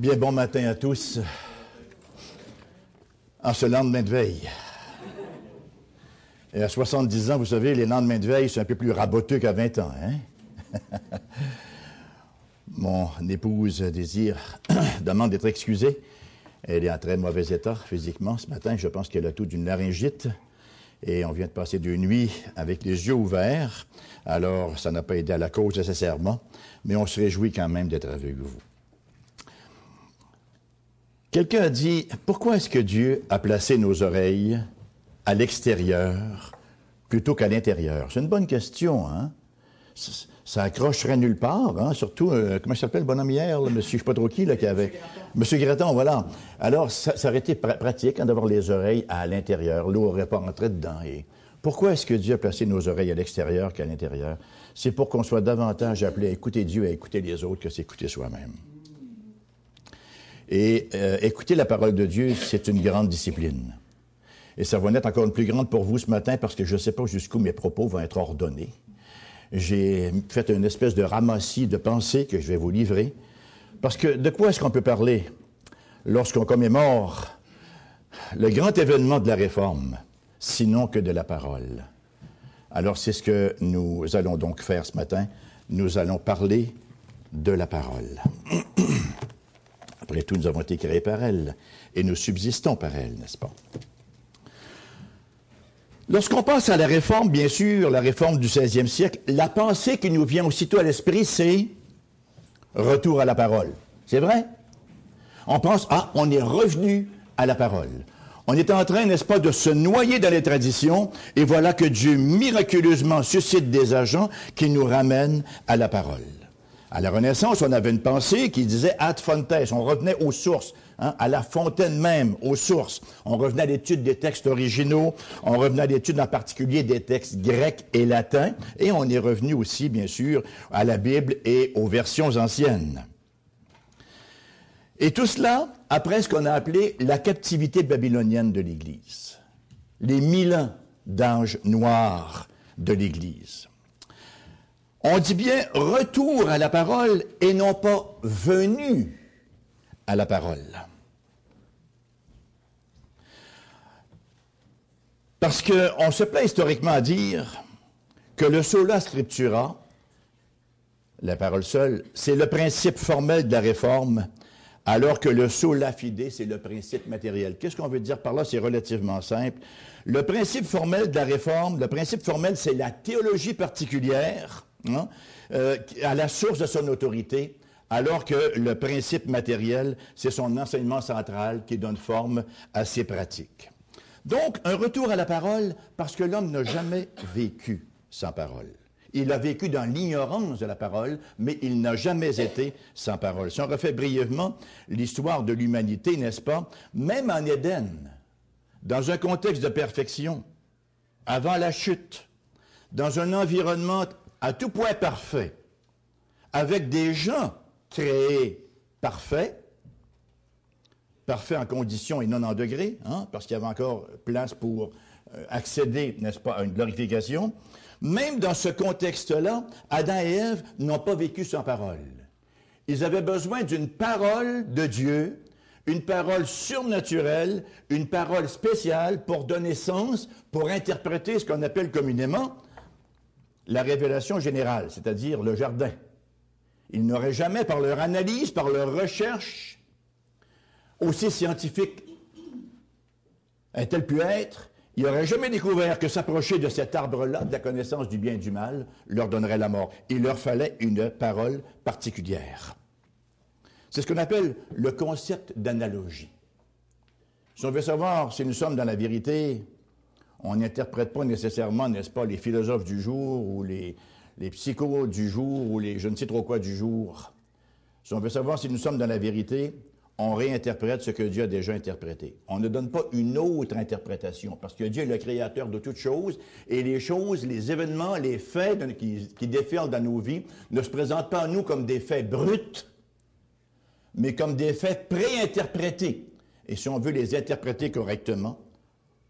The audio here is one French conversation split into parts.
Bien bon matin à tous. En ce lendemain de veille. Et à 70 ans, vous savez, les lendemains de veille, c'est un peu plus raboteux qu'à 20 ans. Hein? Mon épouse désire, demande d'être excusée. Elle est en très mauvais état physiquement ce matin. Je pense qu'elle a tout d'une laryngite. Et on vient de passer deux nuits avec les yeux ouverts. Alors, ça n'a pas aidé à la cause nécessairement. Mais on se réjouit quand même d'être avec vous. Quelqu'un a dit, pourquoi est-ce que Dieu a placé nos oreilles à l'extérieur plutôt qu'à l'intérieur? C'est une bonne question, hein? Ça accrocherait nulle part, hein? surtout, euh, comment s'appelle le bonhomme hier, là, monsieur, je sais pas trop qui, là, qui avait... Monsieur Greton, voilà. Alors, ça, aurait été pratique hein, d'avoir les oreilles à l'intérieur. L'eau aurait pas rentré dedans. Et pourquoi est-ce que Dieu a placé nos oreilles à l'extérieur qu'à l'intérieur? C'est pour qu'on soit davantage appelé à écouter Dieu et à écouter les autres que s'écouter soi-même. Et euh, écouter la parole de Dieu, c'est une grande discipline. Et ça va être encore une plus grande pour vous ce matin parce que je ne sais pas jusqu'où mes propos vont être ordonnés. J'ai fait une espèce de ramassis de pensées que je vais vous livrer. Parce que de quoi est-ce qu'on peut parler lorsqu'on commémore le grand événement de la réforme, sinon que de la parole? Alors c'est ce que nous allons donc faire ce matin. Nous allons parler de la parole. Après tout, nous avons été créés par elle et nous subsistons par elle, n'est-ce pas? Lorsqu'on passe à la réforme, bien sûr, la réforme du 16e siècle, la pensée qui nous vient aussitôt à l'esprit, c'est retour à la parole. C'est vrai? On pense, ah, on est revenu à la parole. On est en train, n'est-ce pas, de se noyer dans les traditions, et voilà que Dieu miraculeusement suscite des agents qui nous ramènent à la parole. À la Renaissance, on avait une pensée qui disait ad fontes, on revenait aux sources, hein, à la fontaine même, aux sources. On revenait à l'étude des textes originaux, on revenait à l'étude en particulier des textes grecs et latins, et on est revenu aussi, bien sûr, à la Bible et aux versions anciennes. Et tout cela après ce qu'on a appelé la captivité babylonienne de l'Église, les mille ans d'âge noir de l'Église. On dit bien retour à la parole et non pas venu à la parole. Parce qu'on se plaît historiquement à dire que le sola scriptura, la parole seule, c'est le principe formel de la réforme, alors que le sola fide, c'est le principe matériel. Qu'est-ce qu'on veut dire par là? C'est relativement simple. Le principe formel de la réforme, le principe formel, c'est la théologie particulière Hein, euh, à la source de son autorité, alors que le principe matériel, c'est son enseignement central qui donne forme à ses pratiques. Donc, un retour à la parole parce que l'homme n'a jamais vécu sans parole. Il a vécu dans l'ignorance de la parole, mais il n'a jamais été sans parole. Si on refait brièvement l'histoire de l'humanité, n'est-ce pas, même en Éden, dans un contexte de perfection, avant la chute, dans un environnement à tout point parfait, avec des gens créés parfaits, parfaits en conditions et non en degrés, hein, parce qu'il y avait encore place pour euh, accéder, n'est-ce pas, à une glorification. Même dans ce contexte-là, Adam et Ève n'ont pas vécu sans parole. Ils avaient besoin d'une parole de Dieu, une parole surnaturelle, une parole spéciale pour donner sens, pour interpréter ce qu'on appelle communément la révélation générale, c'est-à-dire le jardin. Ils n'auraient jamais, par leur analyse, par leur recherche, aussi scientifique est-elle pu être, ils n'auraient jamais découvert que s'approcher de cet arbre-là, de la connaissance du bien et du mal, leur donnerait la mort. Il leur fallait une parole particulière. C'est ce qu'on appelle le concept d'analogie. Si on veut savoir si nous sommes dans la vérité, on n'interprète pas nécessairement, n'est-ce pas, les philosophes du jour ou les, les psychos du jour ou les je ne sais trop quoi du jour. Si on veut savoir si nous sommes dans la vérité, on réinterprète ce que Dieu a déjà interprété. On ne donne pas une autre interprétation, parce que Dieu est le créateur de toutes choses, et les choses, les événements, les faits qui, qui défilent dans nos vies ne se présentent pas à nous comme des faits bruts, mais comme des faits préinterprétés. Et si on veut les interpréter correctement,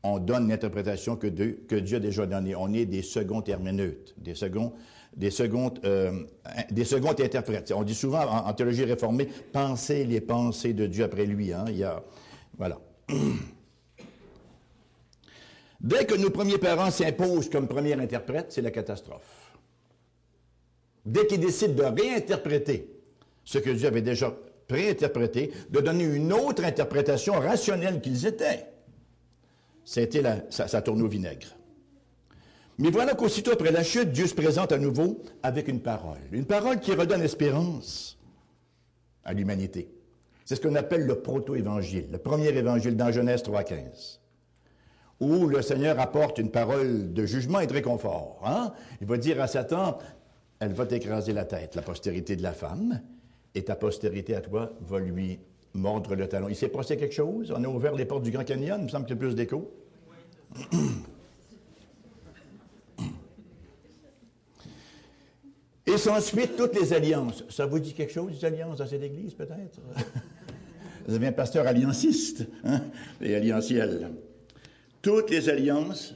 on donne l'interprétation que, Dieu a déjà donnée. On est des seconds herméneutes, des des secondes, euh, des secondes interprètes. On dit souvent en, théologie réformée, penser les pensées de Dieu après lui. Hein. Il voilà. Dès que nos premiers parents s'imposent comme premier interprète, c'est la catastrophe. Dès qu'ils décident de réinterpréter ce que Dieu avait déjà préinterprété, de donner une autre interprétation rationnelle qu'ils étaient, ça, ça tourne au vinaigre. Mais voilà qu'aussitôt après la chute, Dieu se présente à nouveau avec une parole. Une parole qui redonne espérance à l'humanité. C'est ce qu'on appelle le proto-évangile, le premier évangile dans Genèse 3.15, où le Seigneur apporte une parole de jugement et de réconfort. Hein? Il va dire à Satan, elle va t'écraser la tête, la postérité de la femme, et ta postérité à toi va lui mordre le talon. Il s'est passé quelque chose? On a ouvert les portes du Grand Canyon, il me semble qu'il y plus d'écho. Et s'ensuite toutes les alliances. Ça vous dit quelque chose, les alliances dans cette église, peut-être? vous avez un pasteur allianciste hein, et alliantiel. Toutes les alliances,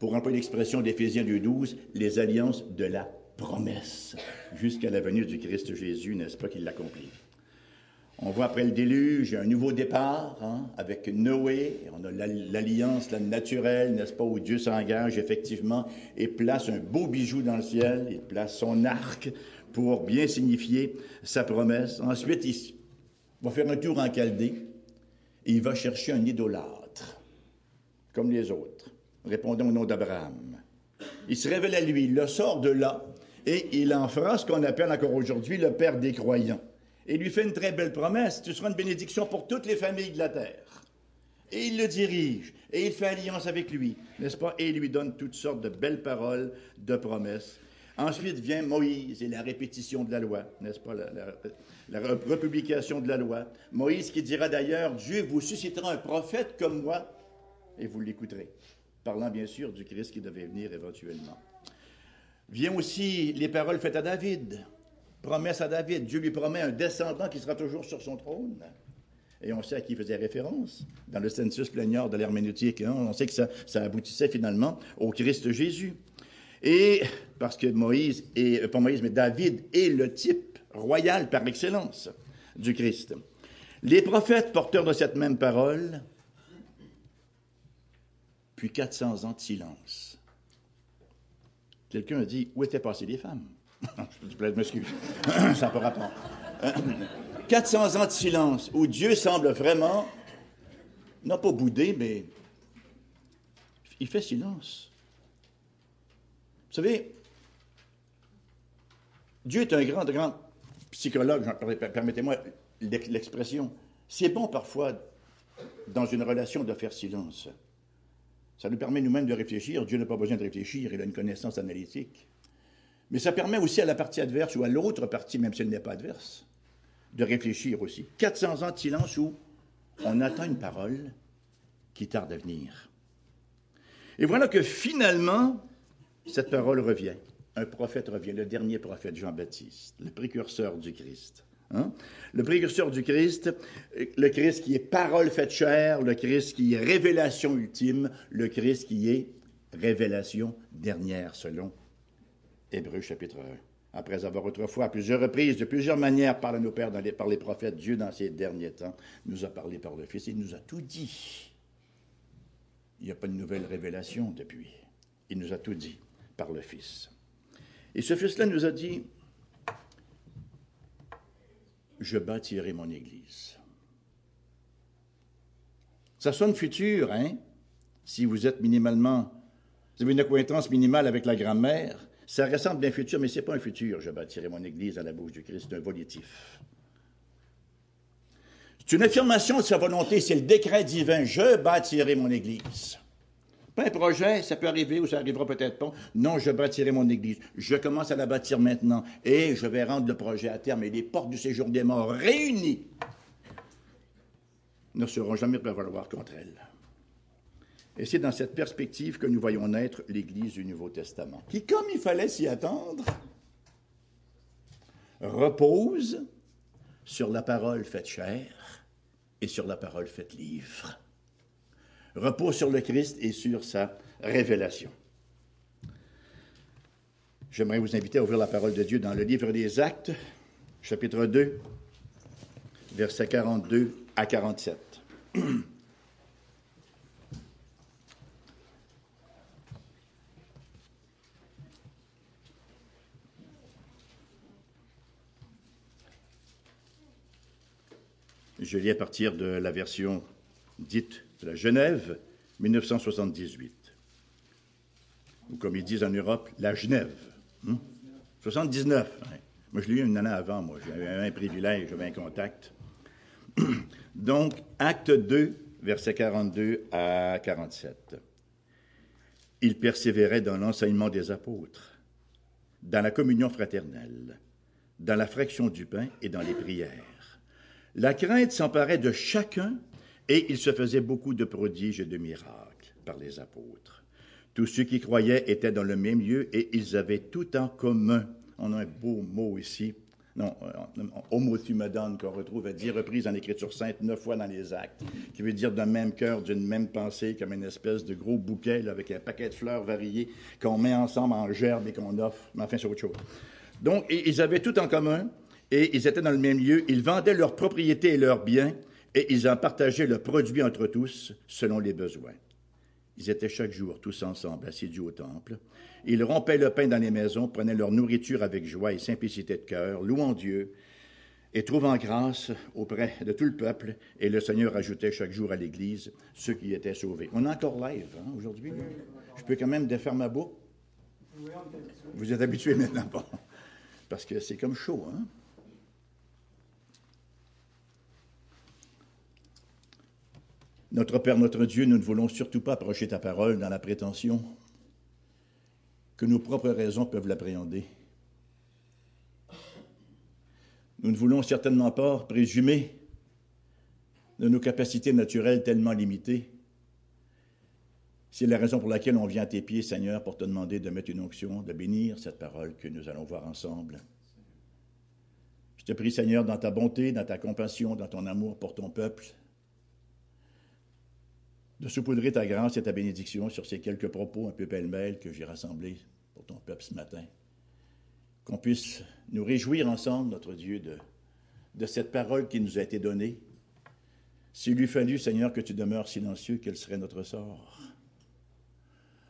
pour employer l'expression d'Éphésiens 2.12, les alliances de la promesse, jusqu'à la venue du Christ Jésus, n'est-ce pas, qu'il l'accomplit? On voit après le déluge un nouveau départ hein, avec Noé. On a l'alliance naturelle, n'est-ce pas, où Dieu s'engage effectivement et place un beau bijou dans le ciel. Il place son arc pour bien signifier sa promesse. Ensuite, il va faire un tour en Chaldée et il va chercher un idolâtre, comme les autres, répondant au nom d'Abraham. Il se révèle à lui, il le sort de là et il en fera ce qu'on appelle encore aujourd'hui le Père des croyants et lui fait une très belle promesse. Tu seras une bénédiction pour toutes les familles de la terre. Et il le dirige, et il fait alliance avec lui, n'est-ce pas? Et il lui donne toutes sortes de belles paroles, de promesses. Ensuite vient Moïse et la répétition de la loi, n'est-ce pas? La, la, republication de la loi. Moïse qui dira d'ailleurs, Dieu vous suscitera un prophète comme moi, et vous l'écouterez. Parlant bien sûr du Christ qui devait venir éventuellement. Vient aussi les paroles faites à David promesse à David. Dieu lui promet un descendant qui sera toujours sur son trône. Et on sait à qui il faisait référence dans le census plaignard de l'herméneutique. Hein. On sait que ça, aboutissait finalement au Christ Jésus. Et parce que Moïse, et, euh, pas Moïse, mais David est le type royal par excellence du Christ. Les prophètes porteurs de cette même parole, puis 400 ans de silence. Quelqu'un a dit, où étaient passées les femmes? Je m'excuse. Ça n'a pas rapport. 400 ans de silence où Dieu semble vraiment, non pas bouder, mais il fait silence. Vous savez, Dieu est un grand, grand psychologue, permettez-moi l'expression. C'est bon parfois, dans une relation, de faire silence. Ça nous permet nous-mêmes de réfléchir. Dieu n'a pas besoin de réfléchir, il a une connaissance analytique. Mais ça permet aussi à la partie adverse ou à l'autre partie, même si elle n'est pas adverse, de réfléchir aussi. 400 ans de silence où on attend une parole qui tarde à venir. Et voilà que finalement, cette parole revient. Un prophète revient, le dernier prophète, Jean-Baptiste, le précurseur du Christ. Hein? Le précurseur du Christ, le Christ qui est parole faite chair, le Christ qui est révélation ultime, le Christ qui est révélation dernière selon Hébreu chapitre 1. Après avoir autrefois, à plusieurs reprises, de plusieurs manières, parlé à nos pères par les prophètes, Dieu, dans ces derniers temps, nous a parlé par le Fils. Il nous a tout dit. Il n'y a pas de nouvelle révélation depuis. Il nous a tout dit par le Fils. Et ce Fils-là nous a dit, je bâtirai mon Église. Ça sonne futur, hein? Si vous êtes minimalement, vous avez une acquaintance minimale avec la grand-mère, ça ressemble bien futur, mais ce n'est pas un futur. Je bâtirai mon Église à la bouche du Christ, c'est un volitif. C'est une affirmation de sa volonté, c'est le décret divin. Je bâtirai mon Église. Pas un projet, ça peut arriver ou ça arrivera peut-être pas. Non, je bâtirai mon Église. Je commence à la bâtir maintenant et je vais rendre le projet à terme. Et les portes du séjour des morts réunies ne seront jamais prévaloir contre elle. Et c'est dans cette perspective que nous voyons naître l'Église du Nouveau Testament, qui, comme il fallait s'y attendre, repose sur la parole faite chair et sur la parole faite livre. repose sur le Christ et sur sa révélation. J'aimerais vous inviter à ouvrir la parole de Dieu dans le livre des Actes, chapitre 2, versets 42 à 47. Je lis à partir de la version dite de la Genève, 1978. Ou comme ils disent en Europe, la Genève. 79. Hein? Moi, je l'ai eu une année avant, moi. J'avais un privilège, j'avais un contact. Donc, acte 2, versets 42 à 47. Il persévérait dans l'enseignement des apôtres, dans la communion fraternelle, dans la fraction du pain et dans les prières. La crainte s'emparait de chacun et il se faisait beaucoup de prodiges et de miracles par les apôtres. Tous ceux qui croyaient étaient dans le même lieu et ils avaient tout en commun. On a un beau mot ici. Non, euh, homothumedon qu'on retrouve à dix reprises en Écriture sainte, neuf fois dans les actes, qui veut dire d'un même cœur, d'une même pensée, comme une espèce de gros bouquet avec un paquet de fleurs variées qu'on met ensemble en gerbe et qu'on offre. Mais enfin, c'est autre chose. Donc, ils avaient tout en commun et ils étaient dans le même lieu. Ils vendaient leurs propriétés et leurs biens et ils en partageaient le produit entre tous selon les besoins. Ils étaient chaque jour tous ensemble, assidus au temple. Ils rompaient le pain dans les maisons, prenaient leur nourriture avec joie et simplicité de cœur, louant Dieu et trouvant grâce auprès de tout le peuple. Et le Seigneur ajoutait chaque jour à l'Église ceux qui étaient sauvés. On est encore live hein, aujourd'hui? Je peux quand même défaire ma boucle? Vous êtes habitués maintenant, Parce que c'est comme chaud, hein? Notre Père, notre Dieu, nous ne voulons surtout pas approcher ta parole dans la prétention que nos propres raisons peuvent l'appréhender. Nous ne voulons certainement pas présumer de nos capacités naturelles tellement limitées. C'est la raison pour laquelle on vient à tes pieds, Seigneur, pour te demander de mettre une onction, de bénir cette parole que nous allons voir ensemble. Je te prie, Seigneur, dans ta bonté, dans ta compassion, dans ton amour pour ton peuple, de saupoudrer ta grâce et ta bénédiction sur ces quelques propos un peu pêle-mêle que j'ai rassemblés pour ton peuple ce matin. Qu'on puisse nous réjouir ensemble, notre Dieu, de, cette parole qui nous a été donnée. S'il eût fallu, Seigneur, que tu demeures silencieux, quel serait notre sort?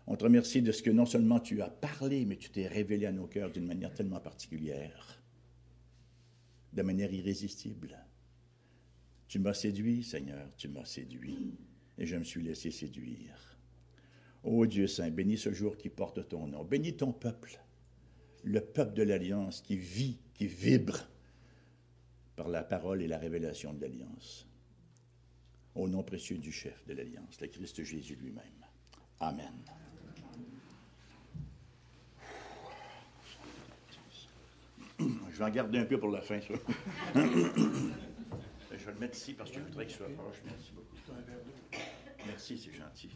On te remercie de ce que non seulement tu as parlé, mais tu t'es révélé à nos cœurs d'une manière tellement particulière, de manière irrésistible. Tu m'as séduit, Seigneur, tu m'as séduit et je me suis laissé séduire. Ô Dieu Saint, bénis ce jour qui porte ton nom. Bénis ton peuple, le peuple de l'Alliance qui vit, qui vibre par la parole et la révélation de l'Alliance. Au nom précieux du chef de l'Alliance, le Christ Jésus lui-même. Amen. Je vais en garder un peu pour la fin, ça. je vais le mettre ici parce que je voudrais qu'il soit proche. Merci beaucoup. Merci, c'est gentil.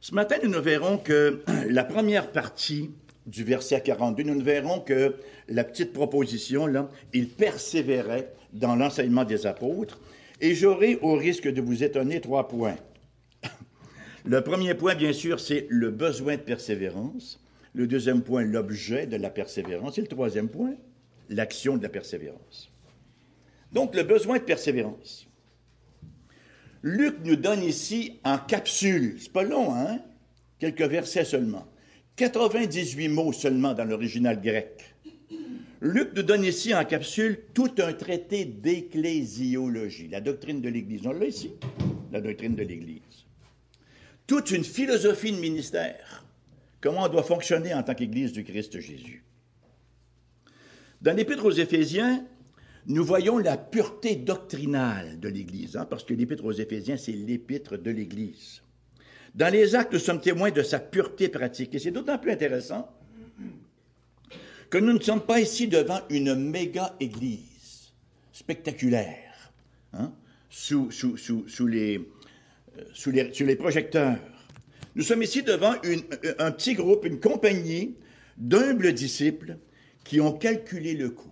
Ce matin, nous ne verrons que la première partie du verset 42, nous ne verrons que la petite proposition, là, il persévérait dans l'enseignement des apôtres, et j'aurai, au risque de vous étonner, trois points. Le premier point, bien sûr, c'est le besoin de persévérance. Le deuxième point, l'objet de la persévérance. Et le troisième point, l'action de la persévérance. Donc, le besoin de persévérance. Luc nous donne ici en capsule, c'est pas long, hein? Quelques versets seulement. 98 mots seulement dans l'original grec. Luc nous donne ici en capsule tout un traité d'ecclésiologie, la doctrine de l'Église. On l'a ici, la doctrine de l'Église. Toute une philosophie de ministère. Comment on doit fonctionner en tant qu'Église du Christ Jésus. Dans l'Épître aux Éphésiens, nous voyons la pureté doctrinale de l'Église, hein, parce que l'Épître aux Éphésiens, c'est l'Épître de l'Église. Dans les actes, nous sommes témoins de sa pureté pratique. Et c'est d'autant plus intéressant que nous ne sommes pas ici devant une méga église spectaculaire, hein, euh, sous, les, projecteurs. Nous sommes ici devant un petit groupe, une compagnie d'humbles disciples qui ont calculé le coût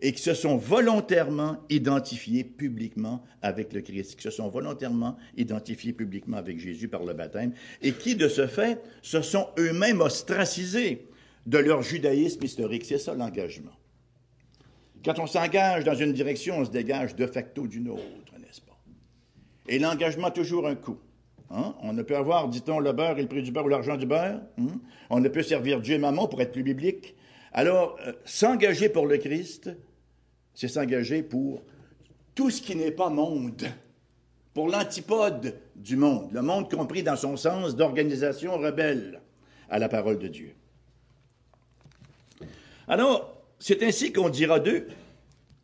et qui se sont volontairement identifiés publiquement avec le Christ, qui se sont volontairement identifiés publiquement avec Jésus par le baptême, et qui, de ce fait, se sont eux-mêmes ostracisés de leur judaïsme historique. C'est ça l'engagement. Quand on s'engage dans une direction, on se dégage de facto d'une autre, n'est-ce pas? Et l'engagement a toujours un coût. Hein? On ne peut avoir, dit-on, le beurre et le prix du beurre ou l'argent du beurre. Hein? On ne peut servir Dieu et maman pour être plus biblique. Alors, euh, s'engager pour le Christ, c'est s'engager pour tout ce qui n'est pas monde, pour l'antipode du monde, le monde compris dans son sens d'organisation rebelle à la parole de Dieu. Alors, c'est ainsi qu'on dira d'eux,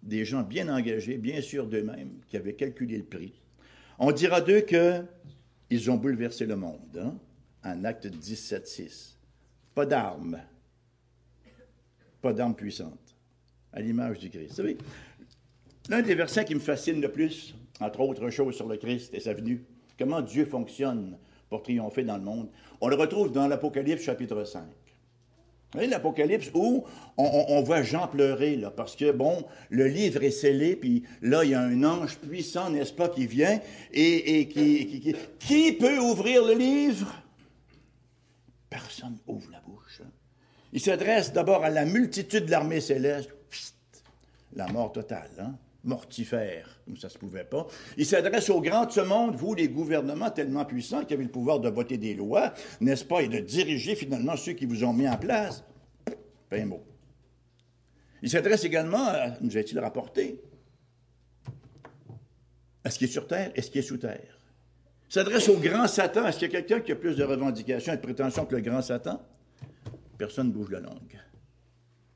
des gens bien engagés, bien sûrs d'eux-mêmes, qui avaient calculé le prix. On dira d'eux qu'ils ont bouleversé le monde, hein, en acte 17.6. Pas d'armes, pas d'armes puissantes, à l'image du Christ. Vous l'un des versets qui me fascine le plus, entre autres choses sur le Christ et sa venue, comment Dieu fonctionne pour triompher dans le monde, on le retrouve dans l'Apocalypse chapitre 5 l'Apocalypse où on, voit Jean pleurer, là, parce que, bon, le livre est scellé, puis là, il y a un ange puissant, n'est-ce pas, qui vient, et, qui, qui, peut ouvrir le livre? Personne ouvre la bouche. Il s'adresse d'abord à la multitude de l'armée céleste, la mort totale, hein? mortifère, comme ça se pouvait pas. Il s'adresse aux grands de ce monde, vous, les gouvernements tellement puissants qui avaient le pouvoir de voter des lois, n'est-ce pas, et de diriger finalement ceux qui vous ont mis en place. Pas un mot. Il s'adresse également, à, nous a-t-il rapporté, à ce qui est sur terre et ce qui est sous terre. Il s'adresse au grand Satan. Est-ce qu'il y a quelqu'un qui a plus de revendications et de prétentions que le grand Satan? Personne ne bouge la langue.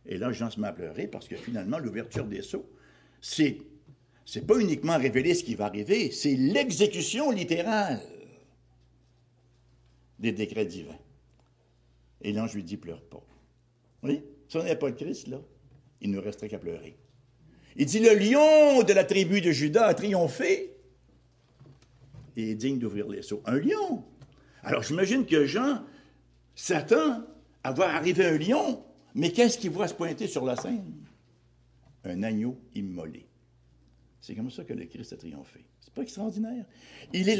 Et là, Jean se met à pleurer parce que finalement, l'ouverture des sceaux, c'est c'est pas uniquement révéler ce qui va arriver, c'est l'exécution littérale des décrets divins. Et l'ange lui dit, pleure pas. Oui, si on n'avait pas le Christ, là, il ne resterait qu'à pleurer. Il dit, le lion de la tribu de Judas a triomphé et est digne d'ouvrir les seaux. Un lion. Alors j'imagine que Jean s'attend à voir arriver un lion, mais qu'est-ce qu'il voit se pointer sur la scène? un agneau immolé. C'est comme ça que le Christ a triomphé. C'est pas extraordinaire? Il est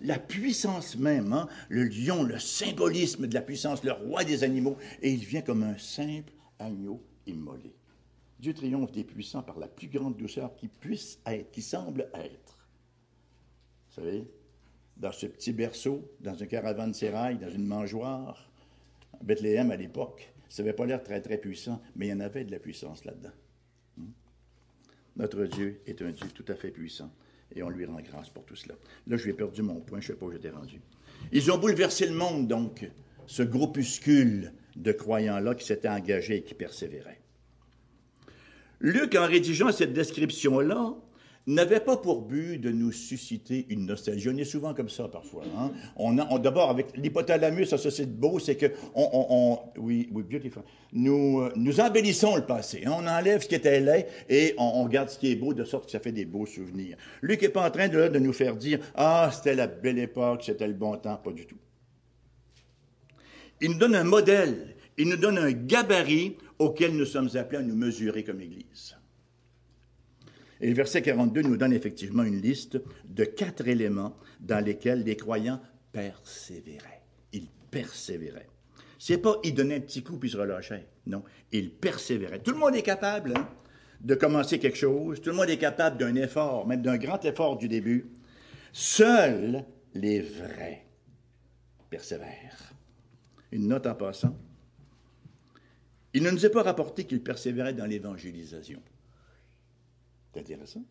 la, puissance même, hein? le lion, le symbolisme de la puissance, le roi des animaux, et il vient comme un simple agneau immolé. Dieu triomphe des puissants par la plus grande douceur qui puisse être, qui semble être. Vous savez, dans ce petit berceau, dans un caravane sérail, dans une mangeoire, à Bethléem à l'époque, ça n'avait pas l'air très très puissant, mais il y en avait de la puissance là-dedans. Notre Dieu est un Dieu tout à fait puissant et on lui rend grâce pour tout cela. Là, je lui ai perdu mon point, je ne sais pas où j'étais rendu. Ils ont bouleversé le monde, donc, ce groupuscule de croyants-là qui s'étaient engagés et qui persévéraient. Luc, en rédigeant cette description-là, n'avait pas pour but de nous susciter une nostalgie. On est souvent comme ça parfois. Hein. On, D'abord, avec l'hypothalamus, ça, c'est beau, c'est que on, on, oui, oui, beautiful. Nous, euh, nous embellissons le passé. Hein. On enlève ce qui était laid et on, regarde ce qui est beau de sorte que ça fait des beaux souvenirs. Luc n'est pas en train de, de nous faire dire ah c'était la belle époque, c'était le bon temps, pas du tout. Il nous donne un modèle, il nous donne un gabarit auquel nous sommes appelés à nous mesurer comme Église. Et le verset 42 nous donne effectivement une liste de quatre éléments dans lesquels les croyants persévéraient. Ils persévéraient. C'est pas ils donnaient un petit coup puis se relâchaient. Non, ils persévéraient. Tout le monde est capable hein, de commencer quelque chose. Tout le monde est capable d'un effort, même d'un grand effort du début. Seuls les vrais persévèrent. Une note en passant. Il ne nous est pas rapporté qu'ils persévéraient dans l'évangélisation. C'est intéressant.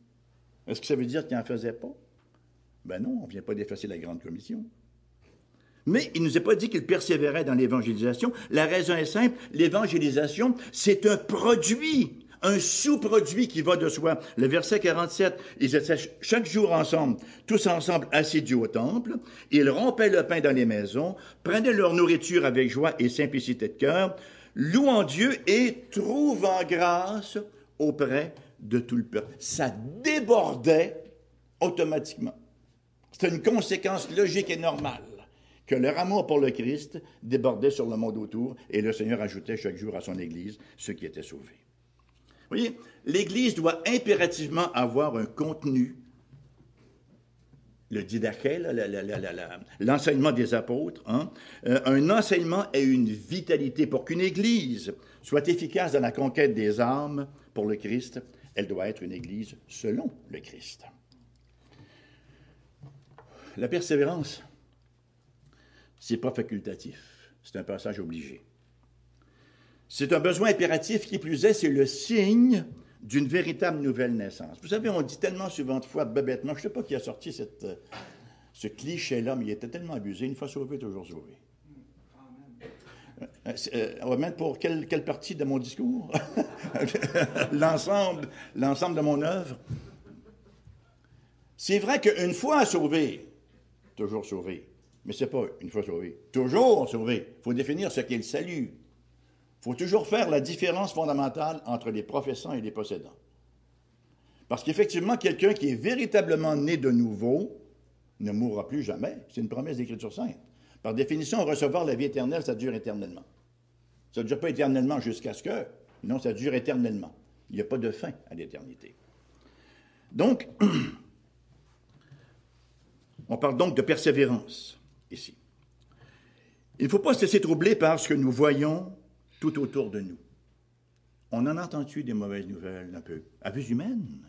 Est-ce que ça veut dire qu'il n'en faisait pas? Ben non, on ne vient pas d'effacer la grande commission. Mais il ne nous a pas dit qu'il persévérait dans l'évangélisation. La raison est simple, l'évangélisation, c'est un produit, un sous-produit qui va de soi. Le verset 47, ils étaient chaque jour ensemble, tous ensemble assidus au temple. Ils rompaient le pain dans les maisons, prenaient leur nourriture avec joie et simplicité de cœur, louant Dieu et trouvant grâce auprès de tout le peuple. Ça débordait automatiquement. C'était une conséquence logique et normale que leur amour pour le Christ débordait sur le monde autour et le Seigneur ajoutait chaque jour à son Église ceux qui étaient sauvés. Vous voyez, l'Église doit impérativement avoir un contenu, le didaché, l'enseignement des apôtres, hein, euh, un enseignement et une vitalité pour qu'une Église soit efficace dans la conquête des âmes pour le Christ. Elle doit être une Église selon le Christ. La persévérance, c'est pas facultatif, c'est un passage obligé. C'est un besoin impératif qui plus est, c'est le signe d'une véritable nouvelle naissance. Vous savez, on dit tellement souvent de fois bébêtement, je ne sais pas qui a sorti ce cliché-là, mais il était tellement abusé, une fois sauvé, toujours sauvé. Euh, euh, mettre pour quelle, quelle partie de mon discours? l'ensemble, l'ensemble de mon œuvre. C'est vrai qu'une fois sauvé, toujours sauvé, mais c'est pas une fois sauvé, toujours sauvé. Il faut définir ce qu'est le salut. Il faut toujours faire la différence fondamentale entre les professants et les possédants. Parce qu'effectivement, quelqu'un qui est véritablement né de nouveau ne mourra plus jamais. C'est une promesse d'Écriture sainte. Par définition, recevoir la vie éternelle, ça dure éternellement. Ça ne dure pas éternellement jusqu'à ce que. Non, ça dure éternellement. Il n'y a pas de fin à l'éternité. Donc, on parle donc de persévérance ici. Il ne faut pas se laisser troubler par ce que nous voyons tout autour de nous. On en entend-tu des mauvaises nouvelles un peu? À vue humaine,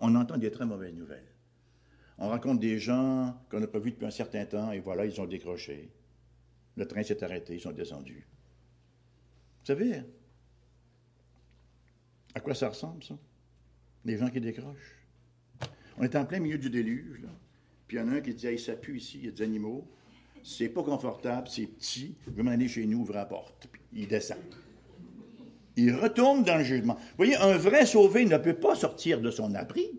on entend des très mauvaises nouvelles. On raconte des gens qu'on n'a pas vus depuis un certain temps et voilà, ils ont décroché. Le train s'est arrêté, ils sont descendus. Vous savez, à quoi ça ressemble, ça? Des gens qui décrochent. On est en plein milieu du déluge, là. Puis il y en a un qui dit, hey, ça pue ici, il y a des animaux. C'est pas confortable, c'est petit. Je vais m'en aller chez nous, ouvrir la porte. Puis il descend. Il retourne dans le jugement. Vous voyez, un vrai sauvé ne peut pas sortir de son abri,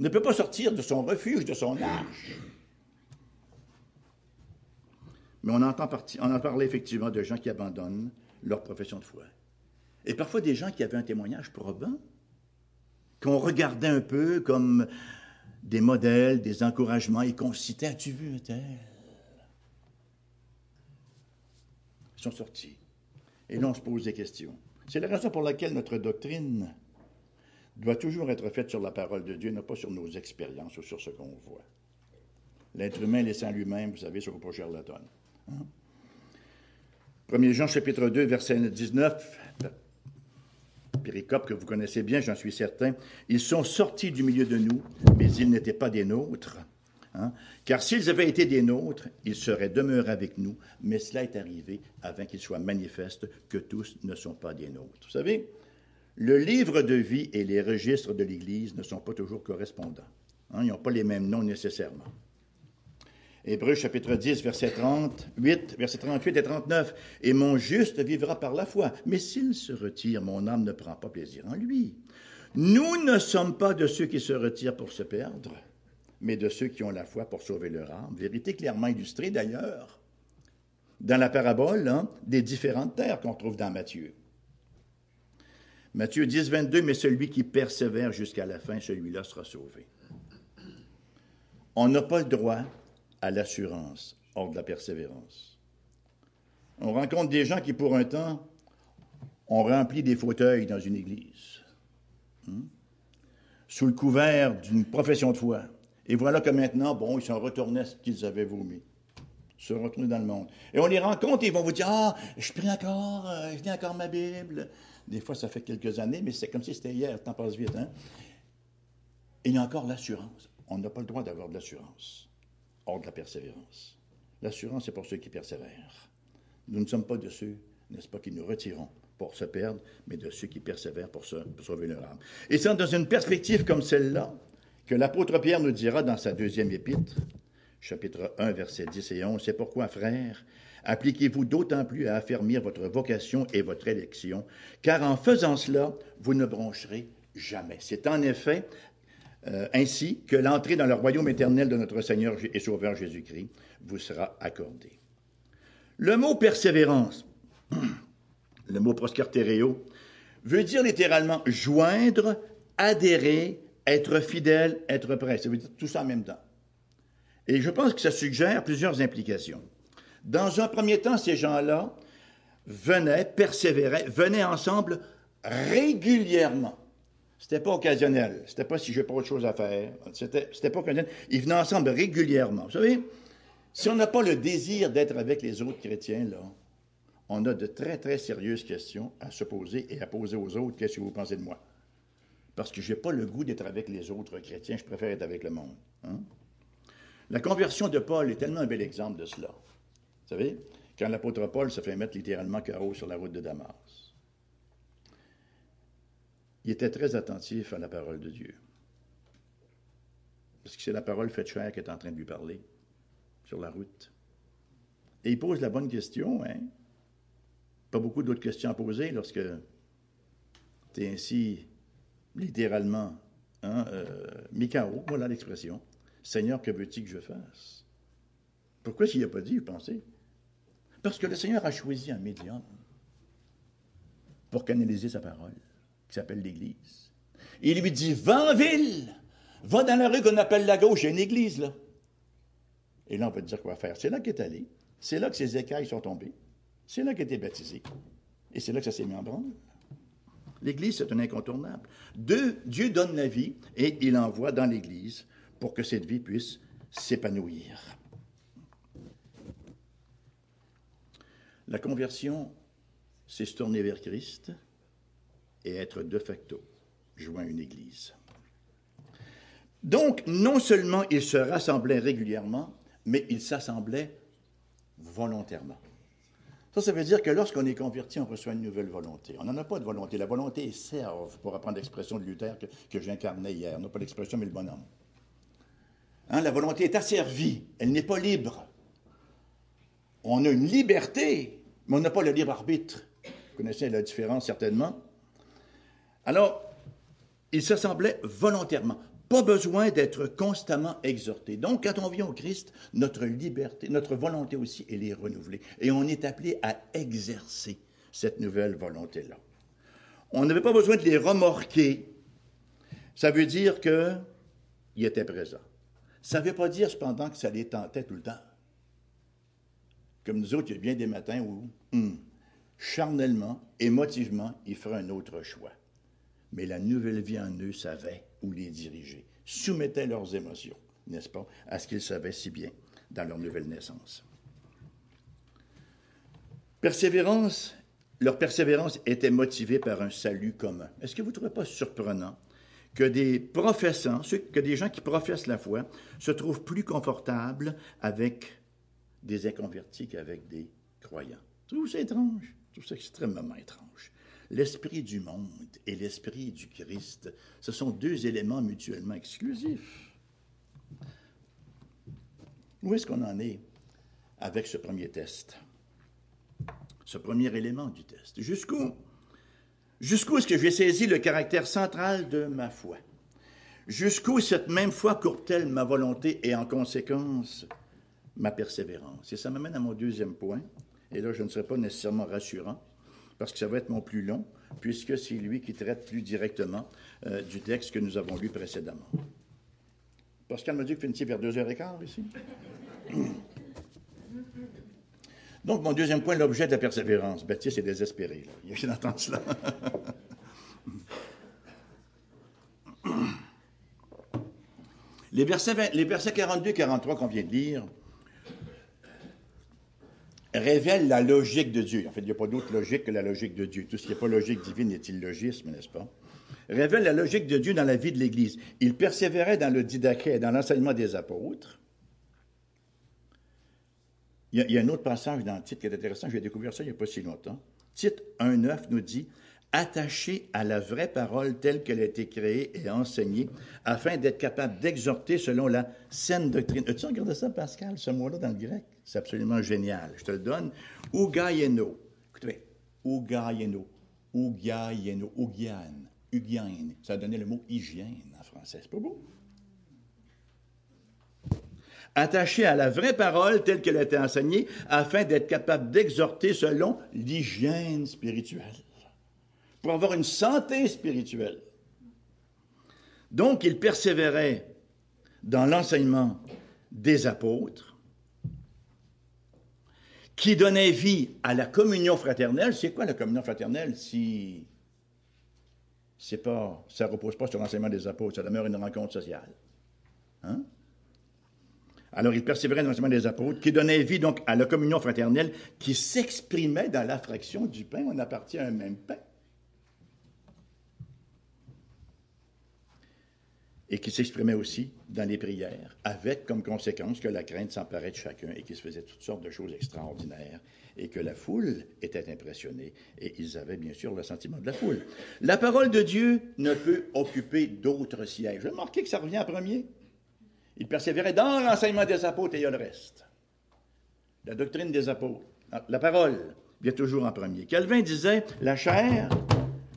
ne peut pas sortir de son refuge, de son arche. Mais on entend, entend parler effectivement de gens qui abandonnent leur profession de foi. Et parfois des gens qui avaient un témoignage probant, qu'on regardait un peu comme des modèles, des encouragements, et qu'on citait As-tu vu un tel? Ils sont sortis. Et là, on se pose des questions. C'est la raison pour laquelle notre doctrine doit toujours être faite sur la parole de Dieu, non pas sur nos expériences ou sur ce qu'on voit. L'être humain laissant lui-même, vous savez, sur le la tonne. 1 Jean chapitre 2, verset 19, péricope que vous connaissez bien, j'en suis certain. Ils sont sortis du milieu de nous, mais ils n'étaient pas des nôtres. Hein? Car s'ils avaient été des nôtres, ils seraient demeurés avec nous, mais cela est arrivé afin qu'il soit manifeste que tous ne sont pas des nôtres. Vous savez, le livre de vie et les registres de l'Église ne sont pas toujours correspondants. Hein. ils n'ont pas les mêmes noms nécessairement. Hébreu chapitre 10, verset 38, verset 38 et 39. Et mon juste vivra par la foi. Mais s'il se retire, mon âme ne prend pas plaisir en lui. Nous ne sommes pas de ceux qui se retirent pour se perdre, mais de ceux qui ont la foi pour sauver leur âme. Vérité clairement illustrée d'ailleurs dans la parabole hein, des différentes terres qu'on trouve dans Matthieu. Matthieu 10, 22, mais celui qui persévère jusqu'à la fin, celui-là sera sauvé. On n'a pas le droit à l'assurance hors de la persévérance. On rencontre des gens qui, pour un temps, ont rempli des fauteuils dans une église, hein, sous le couvert d'une profession de foi. Et voilà que maintenant, bon, ils sont retournés à ce qu'ils avaient vomi. Ils sont retournés dans le monde. Et on les rencontre et ils vont vous dire Ah, je prie encore, euh, je lis encore ma Bible. Des fois, ça fait quelques années, mais c'est comme si c'était hier, le temps passe vite. Hein? Il y a encore l'assurance. On n'a pas le droit d'avoir de l'assurance hors de la persévérance. L'assurance est pour ceux qui persévèrent. Nous ne sommes pas de ceux, n'est-ce pas, qui nous retirons pour se perdre, mais de ceux qui persévèrent pour, se, sauver leur âme. Et c'est dans une perspective comme celle-là que l'apôtre Pierre nous dira dans sa deuxième épître, chapitre 1, versets 10 et 11, C'est pourquoi, frères, appliquez-vous d'autant plus à affermir votre vocation et votre élection, car en faisant cela, vous ne broncherez jamais. C'est en effet euh, ainsi que l'entrée dans le royaume éternel de notre Seigneur et Sauveur Jésus-Christ vous sera accordée. Le mot persévérance, le mot proscartereo, veut dire littéralement joindre, adhérer, être fidèle, être prêt. Ça veut dire tout ça en même temps. Et je pense que ça suggère plusieurs implications. Dans un premier temps, ces gens-là venaient, persévéraient, venaient ensemble régulièrement. C'était pas occasionnel. C'était pas si j'ai pas autre chose à faire. C'était, c'était pas occasionnel. Ils venaient ensemble régulièrement. Vous savez, si on n'a pas le désir d'être avec les autres chrétiens, là, on a de très, très sérieuses questions à se poser et à poser aux autres. Qu'est-ce que vous pensez de moi? Parce que je n'ai pas le goût d'être avec les autres chrétiens, je préfère être avec le monde. Hein? La conversion de Paul est tellement un bel exemple de cela. Vous savez, quand l'apôtre Paul se fait mettre littéralement KO sur la route de Damas, il était très attentif à la parole de Dieu. Parce que c'est la parole faite chair qui est en train de lui parler sur la route. Et il pose la bonne question, hein? Pas beaucoup d'autres questions à poser lorsque tu es ainsi littéralement hein, euh, mis KO, voilà l'expression. Seigneur, que veux-tu que je fasse? Pourquoi s'il n'a pas dit, vous pensez? Parce que le Seigneur a choisi un médium pour canaliser sa parole, qui s'appelle l'Église. Il lui dit, va en ville, va dans la rue qu'on appelle la gauche, il y a une église là. Et là, on peut te dire quoi faire. C'est là qu'il est allé. C'est là que ses écailles sont tombées. C'est là qu'il été baptisé. Et c'est là que ça s'est mis en branle. L'Église, c'est un incontournable. Deux, Dieu donne la vie et il envoie dans l'Église pour que cette vie puisse s'épanouir. La conversion, c'est se tourner vers Christ et être de facto joint à une Église. Donc, non seulement ils se rassemblaient régulièrement, mais ils s'assemblaient volontairement. Ça, ça veut dire que lorsqu'on est converti, on reçoit une nouvelle volonté. On n'en a pas de volonté. La volonté est serve, pour reprendre l'expression de Luther que, que j'incarnais hier. On n'a pas l'expression, mais le bonhomme. Hein, la volonté est asservie, elle n'est pas libre. On a une liberté, mais on n'a pas le libre arbitre. Vous connaissez la différence certainement. Alors, il s'assemblait volontairement. Pas besoin d'être constamment exhorté. Donc, quand on vient au Christ, notre liberté, notre volonté aussi, elle est renouvelée. Et on est appelé à exercer cette nouvelle volonté-là. On n'avait pas besoin de les remorquer. Ça veut dire qu'il était présent. Ça ne veut pas dire cependant que ça les tentait tout le temps. Comme nous autres, il y a bien des matins où, hum, charnellement, émotivement, ils feraient un autre choix. Mais la nouvelle vie en eux savait où les diriger, soumettaient leurs émotions, n'est-ce pas, à ce qu'ils savaient si bien dans leur nouvelle naissance. Persévérance, leur persévérance était motivée par un salut commun. Est-ce que vous ne trouvez pas surprenant que des professants, que des gens qui professent la foi, se trouvent plus confortables avec des inconvertis qu'avec des croyants. Je trouve ça étrange. Je trouve ça extrêmement étrange. L'esprit du monde et l'esprit du Christ, ce sont deux éléments mutuellement exclusifs. Où est-ce qu'on en est avec ce premier test? Ce premier élément du test. Jusqu'où? Jusqu'où est-ce que j'ai saisi le caractère central de ma foi? Jusqu'où cette même foi courte-t-elle ma volonté et en conséquence ma persévérance? Et ça m'amène à mon deuxième point. Et là, je ne serai pas nécessairement rassurant parce que ça va être mon plus long, puisque c'est lui qui traite plus directement euh, du texte que nous avons lu précédemment. Pascal m'a dit que finissez vers deux heures et quart ici. Donc, mon deuxième point, l'objet de la persévérance. Baptiste est désespéré. Là. Il a d'entendre cela. les, versets, les versets 42 et 43 qu'on vient de lire révèlent la logique de Dieu. En fait, il n'y a pas d'autre logique que la logique de Dieu. Tout ce qui n'est pas logique divine est illogisme, n'est-ce pas? Révèle la logique de Dieu dans la vie de l'Église. Il persévérait dans le didaché, dans l'enseignement des apôtres. Il y, a, un autre passage dans le titre qui est intéressant, j'ai découvert ça il n'y a pas si longtemps. Titre 1.9 nous dit Attaché à la vraie parole telle qu'elle a été créée et enseignée, afin d'être capable d'exhorter selon la saine doctrine. As-tu regardé ça, Pascal, ce mot-là dans le grec? C'est absolument génial. Je te le donne. Ougaieno. Écoutez, Ougaieno. Ougaieno. Ougian. Ugian. Ça donné le mot hygiène en français. C'est pas beau? attaché à la vraie parole telle qu'elle a été enseignée, afin d'être capable d'exhorter selon l'hygiène spirituelle, pour avoir une santé spirituelle. Donc, il persévérait dans l'enseignement des apôtres, qui donnait vie à la communion fraternelle. C'est quoi la communion fraternelle si c'est pas, ça ne repose pas sur l'enseignement des apôtres, ça demeure une rencontre sociale. Hein? Alors, il persévérait dans l'enseignement des apôtres, qui donnait vie donc à la communion fraternelle, qui s'exprimait dans la fraction du pain. On appartient à un même pain. Et qui s'exprimait aussi dans les prières, avec comme conséquence que la crainte s'emparait de chacun et qu'il se faisait toutes sortes de choses extraordinaires et que la foule était impressionnée et ils avaient bien sûr le sentiment de la foule. La parole de Dieu ne peut occuper d'autres sièges. Remarquez que ça revient en premier? Il persévérait dans l'enseignement des apôtres et il y a le reste. La doctrine des apôtres. La parole vient toujours en premier. Calvin disait, la chair,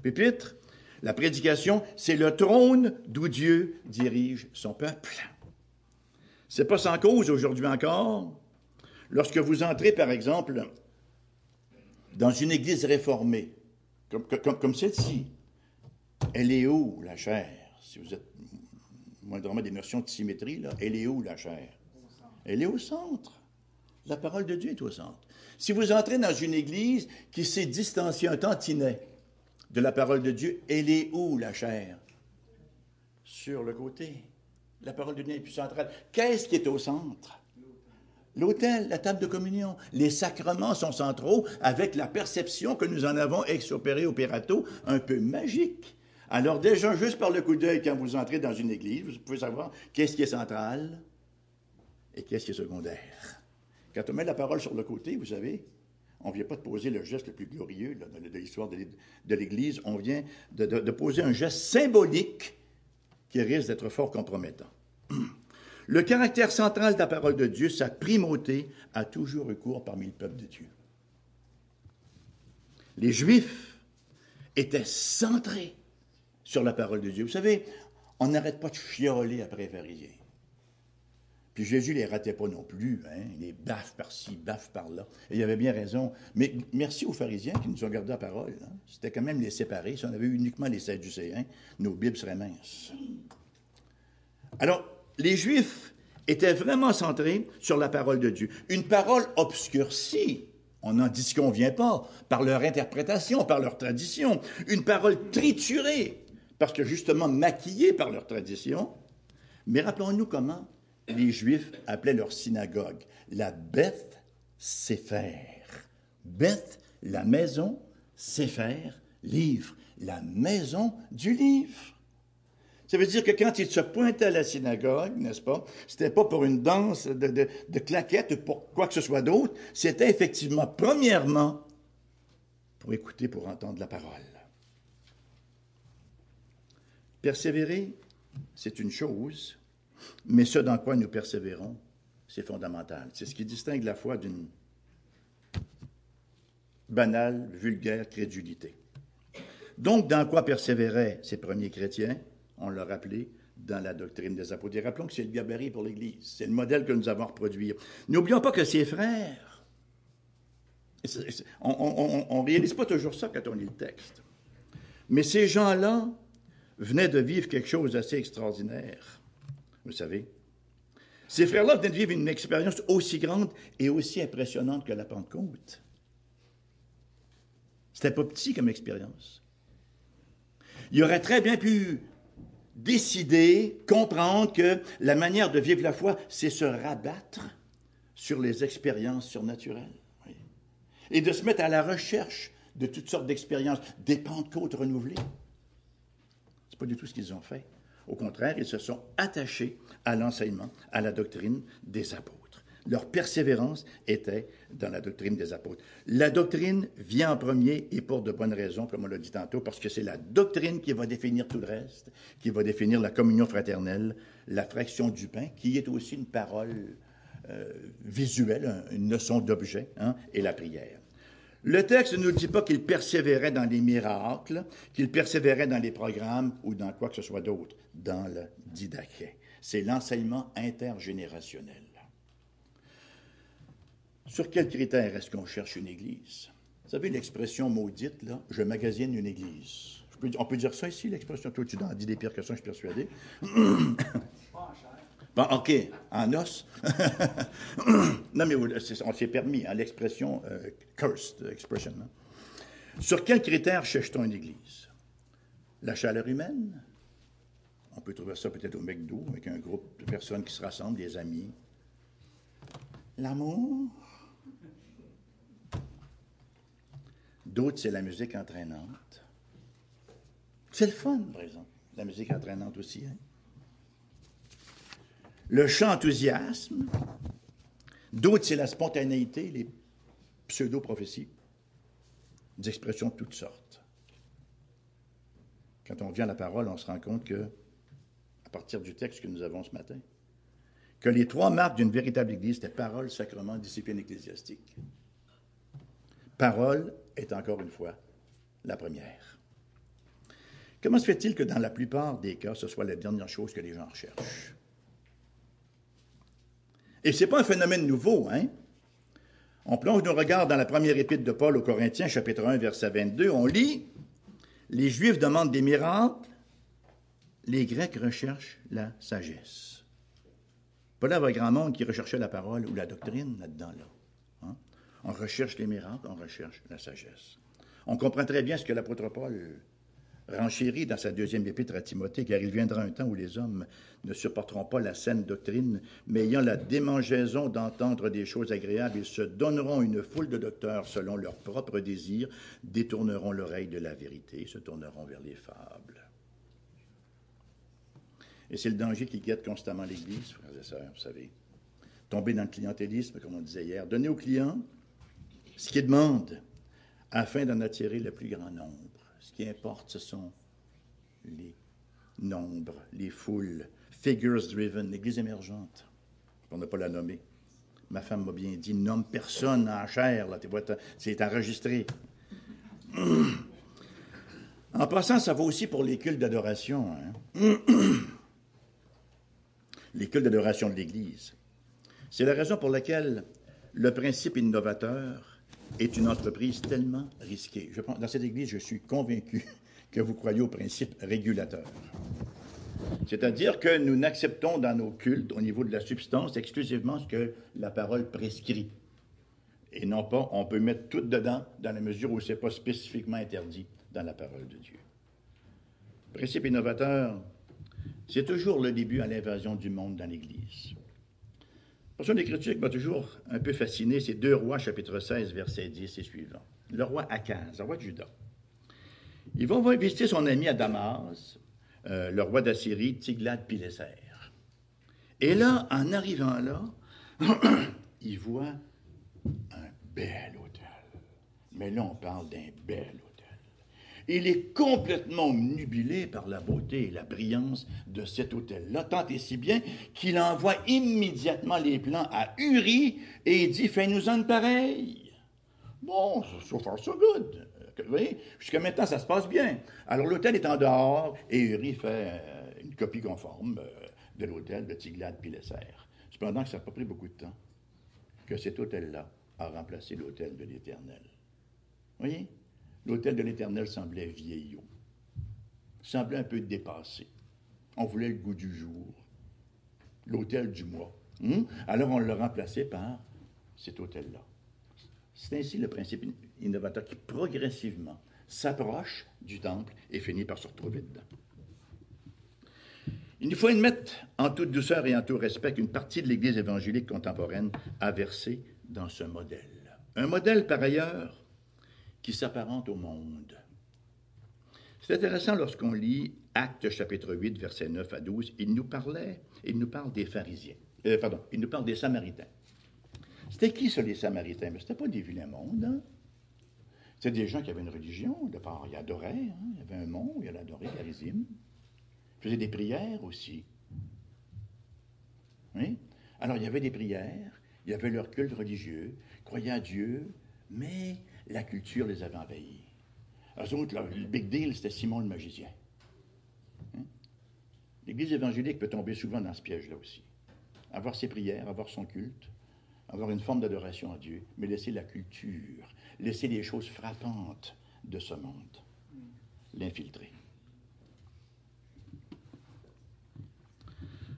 pupitre, la prédication, c'est le trône d'où Dieu dirige son peuple. C'est pas sans cause aujourd'hui encore. Lorsque vous entrez, par exemple, dans une église réformée, comme, celle-ci, elle est où, la chair? Si vous êtes moindrement des notions de symétrie, là, elle est où la chair? Elle est au centre. La parole de Dieu est au centre. Si vous entrez dans une église qui s'est distanciée un tantinet de la parole de Dieu, elle est où la chair? Sur le côté. La parole de Dieu est plus centrale. Qu'est-ce qui est au centre? L'autel, la table de communion. Les sacrements sont centraux avec la perception que nous en avons ex-opéré operato un peu magique. Alors déjà, juste par le coup d'œil, quand vous entrez dans une église, vous pouvez savoir qu'est-ce qui est central et qu'est-ce qui est secondaire. Quand on met la parole sur le côté, vous savez, on vient pas de poser le geste le plus glorieux de l'histoire de l'Église, on vient de, poser un geste symbolique qui risque d'être fort compromettant. Le caractère central de la parole de Dieu, sa primauté, a toujours recours parmi le peuple de Dieu. Les Juifs étaient centrés sur la parole de Dieu. Vous savez, on n'arrête pas de chioler après les pharisiens. Puis Jésus les ratait pas non plus, hein? les baffes par-ci, baffes par-là. Et il avait bien raison. Mais merci aux pharisiens qui nous ont gardé la parole. Hein. C'était quand même les séparer. Si on avait uniquement les Sadducéens, nos Bibles seraient minces. Alors, les Juifs étaient vraiment centrés sur la parole de Dieu. Une parole obscurcie, on n'en dit qu'on vient pas, par leur interprétation, par leur tradition. Une parole triturée, parce que justement maquillés par leur tradition. Mais rappelons-nous comment les Juifs appelaient leur synagogue la Beth Sefer. Beth, la maison, Sefer, livre, la maison du livre. Ça veut dire que quand ils se pointaient à la synagogue, n'est-ce pas, c'était pas pour une danse de, de, de claquettes ou pour quoi que ce soit d'autre, c'était effectivement, premièrement, pour écouter, pour entendre la parole. Persévérer, c'est une chose, mais ce dans quoi nous persévérons, c'est fondamental. C'est ce qui distingue la foi d'une banale, vulgaire crédulité. Donc, dans quoi persévéraient ces premiers chrétiens? On l'a rappelé dans la doctrine des apôtres. Et rappelons que c'est le gabarit pour l'Église. C'est le modèle que nous avons à reproduire. N'oublions pas que ces frères, on ne réalise pas toujours ça quand on lit le texte, mais ces gens-là venaient de vivre quelque chose d'assez extraordinaire. Vous savez, ces frères-là venaient de vivre une expérience aussi grande et aussi impressionnante que la Pentecôte. C'était pas petit comme expérience. Il aurait très bien pu décider, comprendre que la manière de vivre la foi, c'est se rabattre sur les expériences surnaturelles. Et de se mettre à la recherche de toutes sortes d'expériences, des Pentecôtes renouvelées pas du tout ce qu'ils ont fait. Au contraire, ils se sont attachés à l'enseignement, à la doctrine des apôtres. Leur persévérance était dans la doctrine des apôtres. La doctrine vient en premier et pour de bonnes raisons, comme on l'a dit tantôt, parce que c'est la doctrine qui va définir tout le reste, qui va définir la communion fraternelle, la fraction du pain, qui est aussi une parole euh, visuelle, une notion d'objet, hein, et la prière. Le texte ne nous dit pas qu'il persévérait dans les miracles, qu'il persévérait dans les programmes ou dans quoi que ce soit d'autre, dans le didaché. C'est l'enseignement intergénérationnel. Sur quels critères est-ce qu'on cherche une église? Vous savez l'expression maudite, là, je magasine une église. on peut dire ça ici, l'expression, toi tu en dis des pires que ça, je suis persuadé. Bon, OK, en os. non, mais on s'est permis, hein, l'expression cursed expression. Sur quels critères cherche-t-on une église? La chaleur humaine? On peut trouver ça peut-être au McDo, avec un groupe de personnes qui se rassemblent, des amis. L'amour? D'autres, c'est la musique entraînante. C'est le fun, par exemple, la musique entraînante aussi. Hein? Le chant enthousiasme. D'autres, c'est la spontanéité, les pseudo-prophéties, des expressions de toutes sortes. Quand on vient à la parole, on se rend compte que, à partir du texte que nous avons ce matin, que les trois marques d'une véritable Église, c'était parole, sacrement, discipline ecclésiastique. Parole est encore une fois la première. Comment se fait-il que dans la plupart des cas, ce soit la dernière chose que les gens recherchent? Et ce n'est pas un phénomène nouveau, hein? On plonge nos regards dans la première épître de Paul aux Corinthiens, chapitre 1, verset 22. On lit Les Juifs demandent des miracles, les Grecs recherchent la sagesse. Pas là, grand monde qui recherchait la parole ou la doctrine là-dedans. Là. Hein? On recherche les miracles, on recherche la sagesse. On comprend très bien ce que l'apôtre Paul renchérit dans sa deuxième épître à Timothée, car il viendra un temps où les hommes ne supporteront pas la saine doctrine, mais ayant la démangeaison d'entendre des choses agréables, ils se donneront une foule de docteurs selon leurs propres désirs, détourneront l'oreille de la vérité, se tourneront vers les fables. Et c'est le danger qui guette constamment l'Église, frères et sœurs, vous savez. Tomber dans le clientélisme, comme on disait hier. Donner aux clients ce qu'ils demandent, afin d'en attirer le plus grand nombre. Qui importe, ce sont les nombres, les foules, figures driven, l'Église émergente, pour ne pas la nommer. Ma femme m'a bien dit, nomme personne en chair, là, c'est enregistré. En passant, ça vaut aussi pour les cultes d'adoration. Hein. Les cultes d'adoration de l'Église. C'est la raison pour laquelle le principe innovateur est une entreprise tellement risquée. Dans cette Église, je suis convaincu que vous croyez au principe régulateur. C'est-à-dire que nous n'acceptons dans nos cultes, au niveau de la substance, exclusivement ce que la parole prescrit. Et non pas, on peut mettre tout dedans dans la mesure où ce n'est pas spécifiquement interdit dans la parole de Dieu. Principe innovateur, c'est toujours le début à l'invasion du monde dans l'Église portion d'écriture qui m'a toujours un peu fasciné, c'est 2 Rois, chapitre 16, verset 10 et suivant. Le roi Akaz, le roi de Juda. Il va visiter son ami à Damas, euh, le roi d'Assyrie, Tiglath-Pileser. Et là, en arrivant là, il voit un bel hôtel. Mais là, on parle d'un bel. Il est complètement nubilé par la beauté et la brillance de cet hôtel-là, tant et si bien qu'il envoie immédiatement les plans à Uri et dit Fais-nous un pareil. Bon, so far so good. Vous voyez, jusqu'à maintenant, ça se passe bien. Alors, l'hôtel est en dehors et Uri fait euh, une copie conforme euh, de l'hôtel de Tiglath-Pileser. Cependant, ça n'a pas pris beaucoup de temps que cet hôtel-là a remplacé l'hôtel de l'Éternel. Vous voyez? L'hôtel de l'Éternel semblait vieillot, semblait un peu dépassé. On voulait le goût du jour, l'hôtel du mois. Hmm? Alors on l'a remplacé par cet hôtel-là. C'est ainsi le principe innovateur qui progressivement s'approche du temple et finit par se retrouver dedans. Il nous faut admettre en toute douceur et en tout respect qu'une partie de l'Église évangélique contemporaine a versé dans ce modèle. Un modèle par ailleurs qui s'apparente au monde. C'est intéressant lorsqu'on lit Actes chapitre 8, versets 9 à 12. Il nous parlait, il nous parle des pharisiens. Euh, pardon, il nous parle des Samaritains. C'était qui, ça, les Samaritains? Mais c'était pas des vilains mondes. Hein? C'était des gens qui avaient une religion. De part, ils adoraient. Hein? Il y avait un monde, ils adoraient Charisime. Ils faisaient des prières aussi. Alors, il y avait des prières, il y avait leur culte religieux, croyaient à Dieu, mais la culture les avait envahis. Eux autres, le big deal, c'était Simon le magicien. Hein? L'Église évangélique peut tomber souvent dans ce piège-là aussi. Avoir ses prières, avoir son culte, avoir une forme d'adoration à Dieu, mais laisser la culture, laisser les choses frappantes de ce monde, l'infiltrer.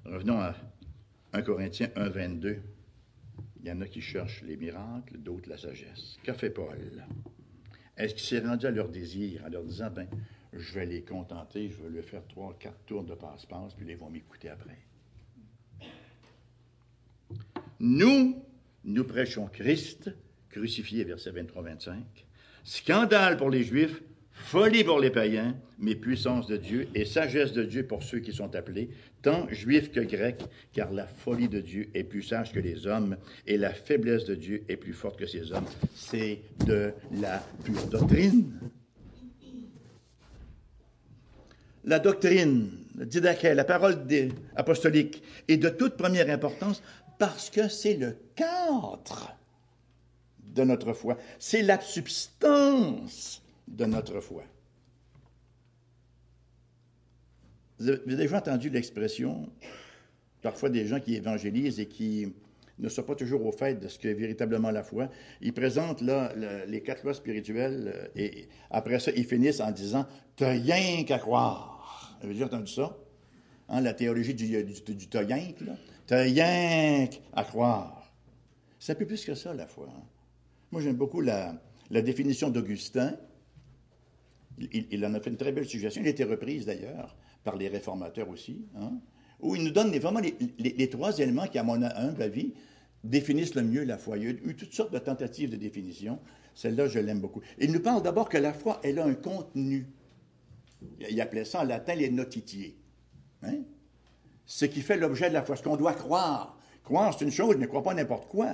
Revenons à 1 Corinthiens 1, 22. Il y en a qui cherchent les miracles, d'autres la sagesse. Qu'a fait Paul? Est-ce qu'il s'est rendu à leur désir en leur disant, ben, je vais les contenter, je vais leur faire trois, quatre tours de passe-passe, puis ils vont m'écouter après? Nous, nous prêchons Christ, crucifié, verset 23-25. Scandale pour les Juifs, folie pour les païens, mais puissance de Dieu et sagesse de Dieu pour ceux qui sont appelés, tant juifs que grecs, car la folie de Dieu est plus sage que les hommes et la faiblesse de Dieu est plus forte que ces hommes. C'est de la pure doctrine. La doctrine, le didaché, la parole apostolique est de toute première importance parce que c'est le cadre de notre foi. C'est la substance de notre foi. Vous avez déjà entendu l'expression, parfois des gens qui évangélisent et qui ne sont pas toujours au fait de ce qu'est véritablement la foi. Ils présentent les quatre lois spirituelles euh, et après ça, ils finissent en disant T'as rien qu'à croire. Vous avez déjà entendu ça? Hein, la théologie du, du, du T'as rien à croire. C'est un peu plus que ça, la foi. Hein. Moi, j'aime beaucoup la, définition d'Augustin. Il, en a fait une très belle suggestion. Elle a été reprise d'ailleurs par les réformateurs aussi, hein, où il nous donne vraiment les, trois éléments qui, à mon humble avis, définissent le mieux la foi. Il y a eu toutes sortes de tentatives de définition. Celle-là, je l'aime beaucoup. Il nous parle d'abord que la foi, elle a un contenu. Il appelait ça en latin les notitiers. Hein? Ce qui fait l'objet de la foi, ce qu'on doit croire. Croire, c'est une chose, ne crois pas n'importe quoi.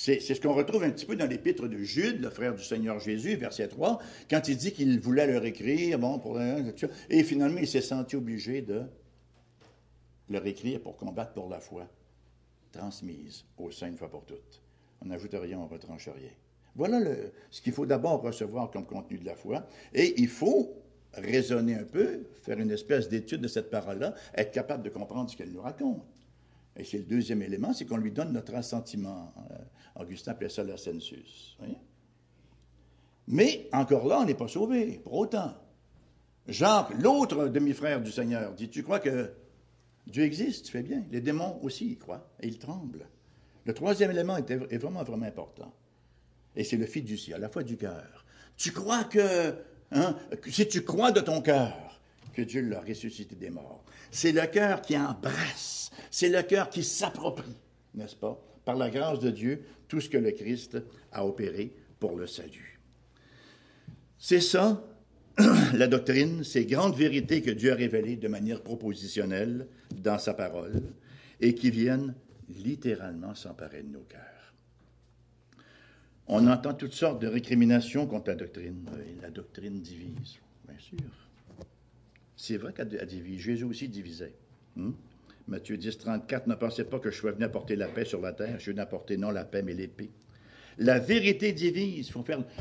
C'est ce qu'on retrouve un petit peu dans l'épître de Jude, le frère du Seigneur Jésus, verset 3, quand il dit qu'il voulait leur écrire, bon, pour et finalement il s'est senti obligé de leur écrire pour combattre pour la foi, transmise au sein une fois pour toutes. On n'ajoute rien, on ne retranche rien. Voilà ce qu'il faut d'abord recevoir comme contenu de la foi, et il faut raisonner un peu, faire une espèce d'étude de cette parole-là, être capable de comprendre ce qu'elle nous raconte. Et c'est le deuxième élément, c'est qu'on lui donne notre assentiment. Euh, Augustin appelait ça l'ascensus. Mais encore là, on n'est pas sauvé, pour autant. Jacques, l'autre demi-frère du Seigneur, dit Tu crois que Dieu existe? Tu fais bien. Les démons aussi y croient et ils tremblent. Le troisième élément est, vraiment, vraiment important. Et c'est le fiducie, à la fois du cœur. Tu crois que, hein, que si tu crois de ton cœur que Dieu l'a ressuscité des morts, c'est le cœur qui embrasse, c'est le cœur qui s'approprie, n'est-ce pas, par la grâce de Dieu, tout ce que le Christ a opéré pour le salut. C'est ça, la doctrine, ces grandes vérités que Dieu a révélées de manière propositionnelle dans sa parole et qui viennent littéralement s'emparer de nos cœurs. On entend toutes sortes de récriminations contre la doctrine. la doctrine divise, bien sûr. C'est vrai qu'elle divise. Jésus aussi divisait. Hmm? Matthieu 10, 34, ne pensez pas que je sois venu apporter la paix sur la terre. Je suis venu apporter non la paix, mais l'épée. La vérité divise.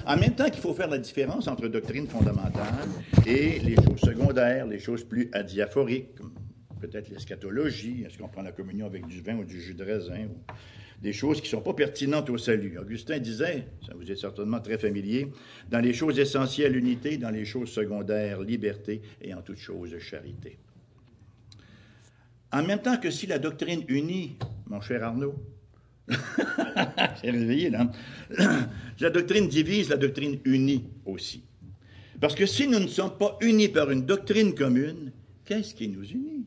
En même temps qu'il faut faire la différence entre doctrine fondamentale et les choses secondaires, les choses plus adiaphoriques, peut-être l'eschatologie, est-ce qu'on prend la communion avec du vin ou du jus de raisin, des choses qui ne sont pas pertinentes au salut. Augustin disait, ça vous est certainement très familier, dans les choses essentielles, unité, dans les choses secondaires, liberté, et en toutes choses, charité. En même temps que si la doctrine unit, mon cher Arnaud, j'ai réveillé là, la doctrine divise, la doctrine unit aussi. Parce que si nous ne sommes pas unis par une doctrine commune, qu'est-ce qui nous unit?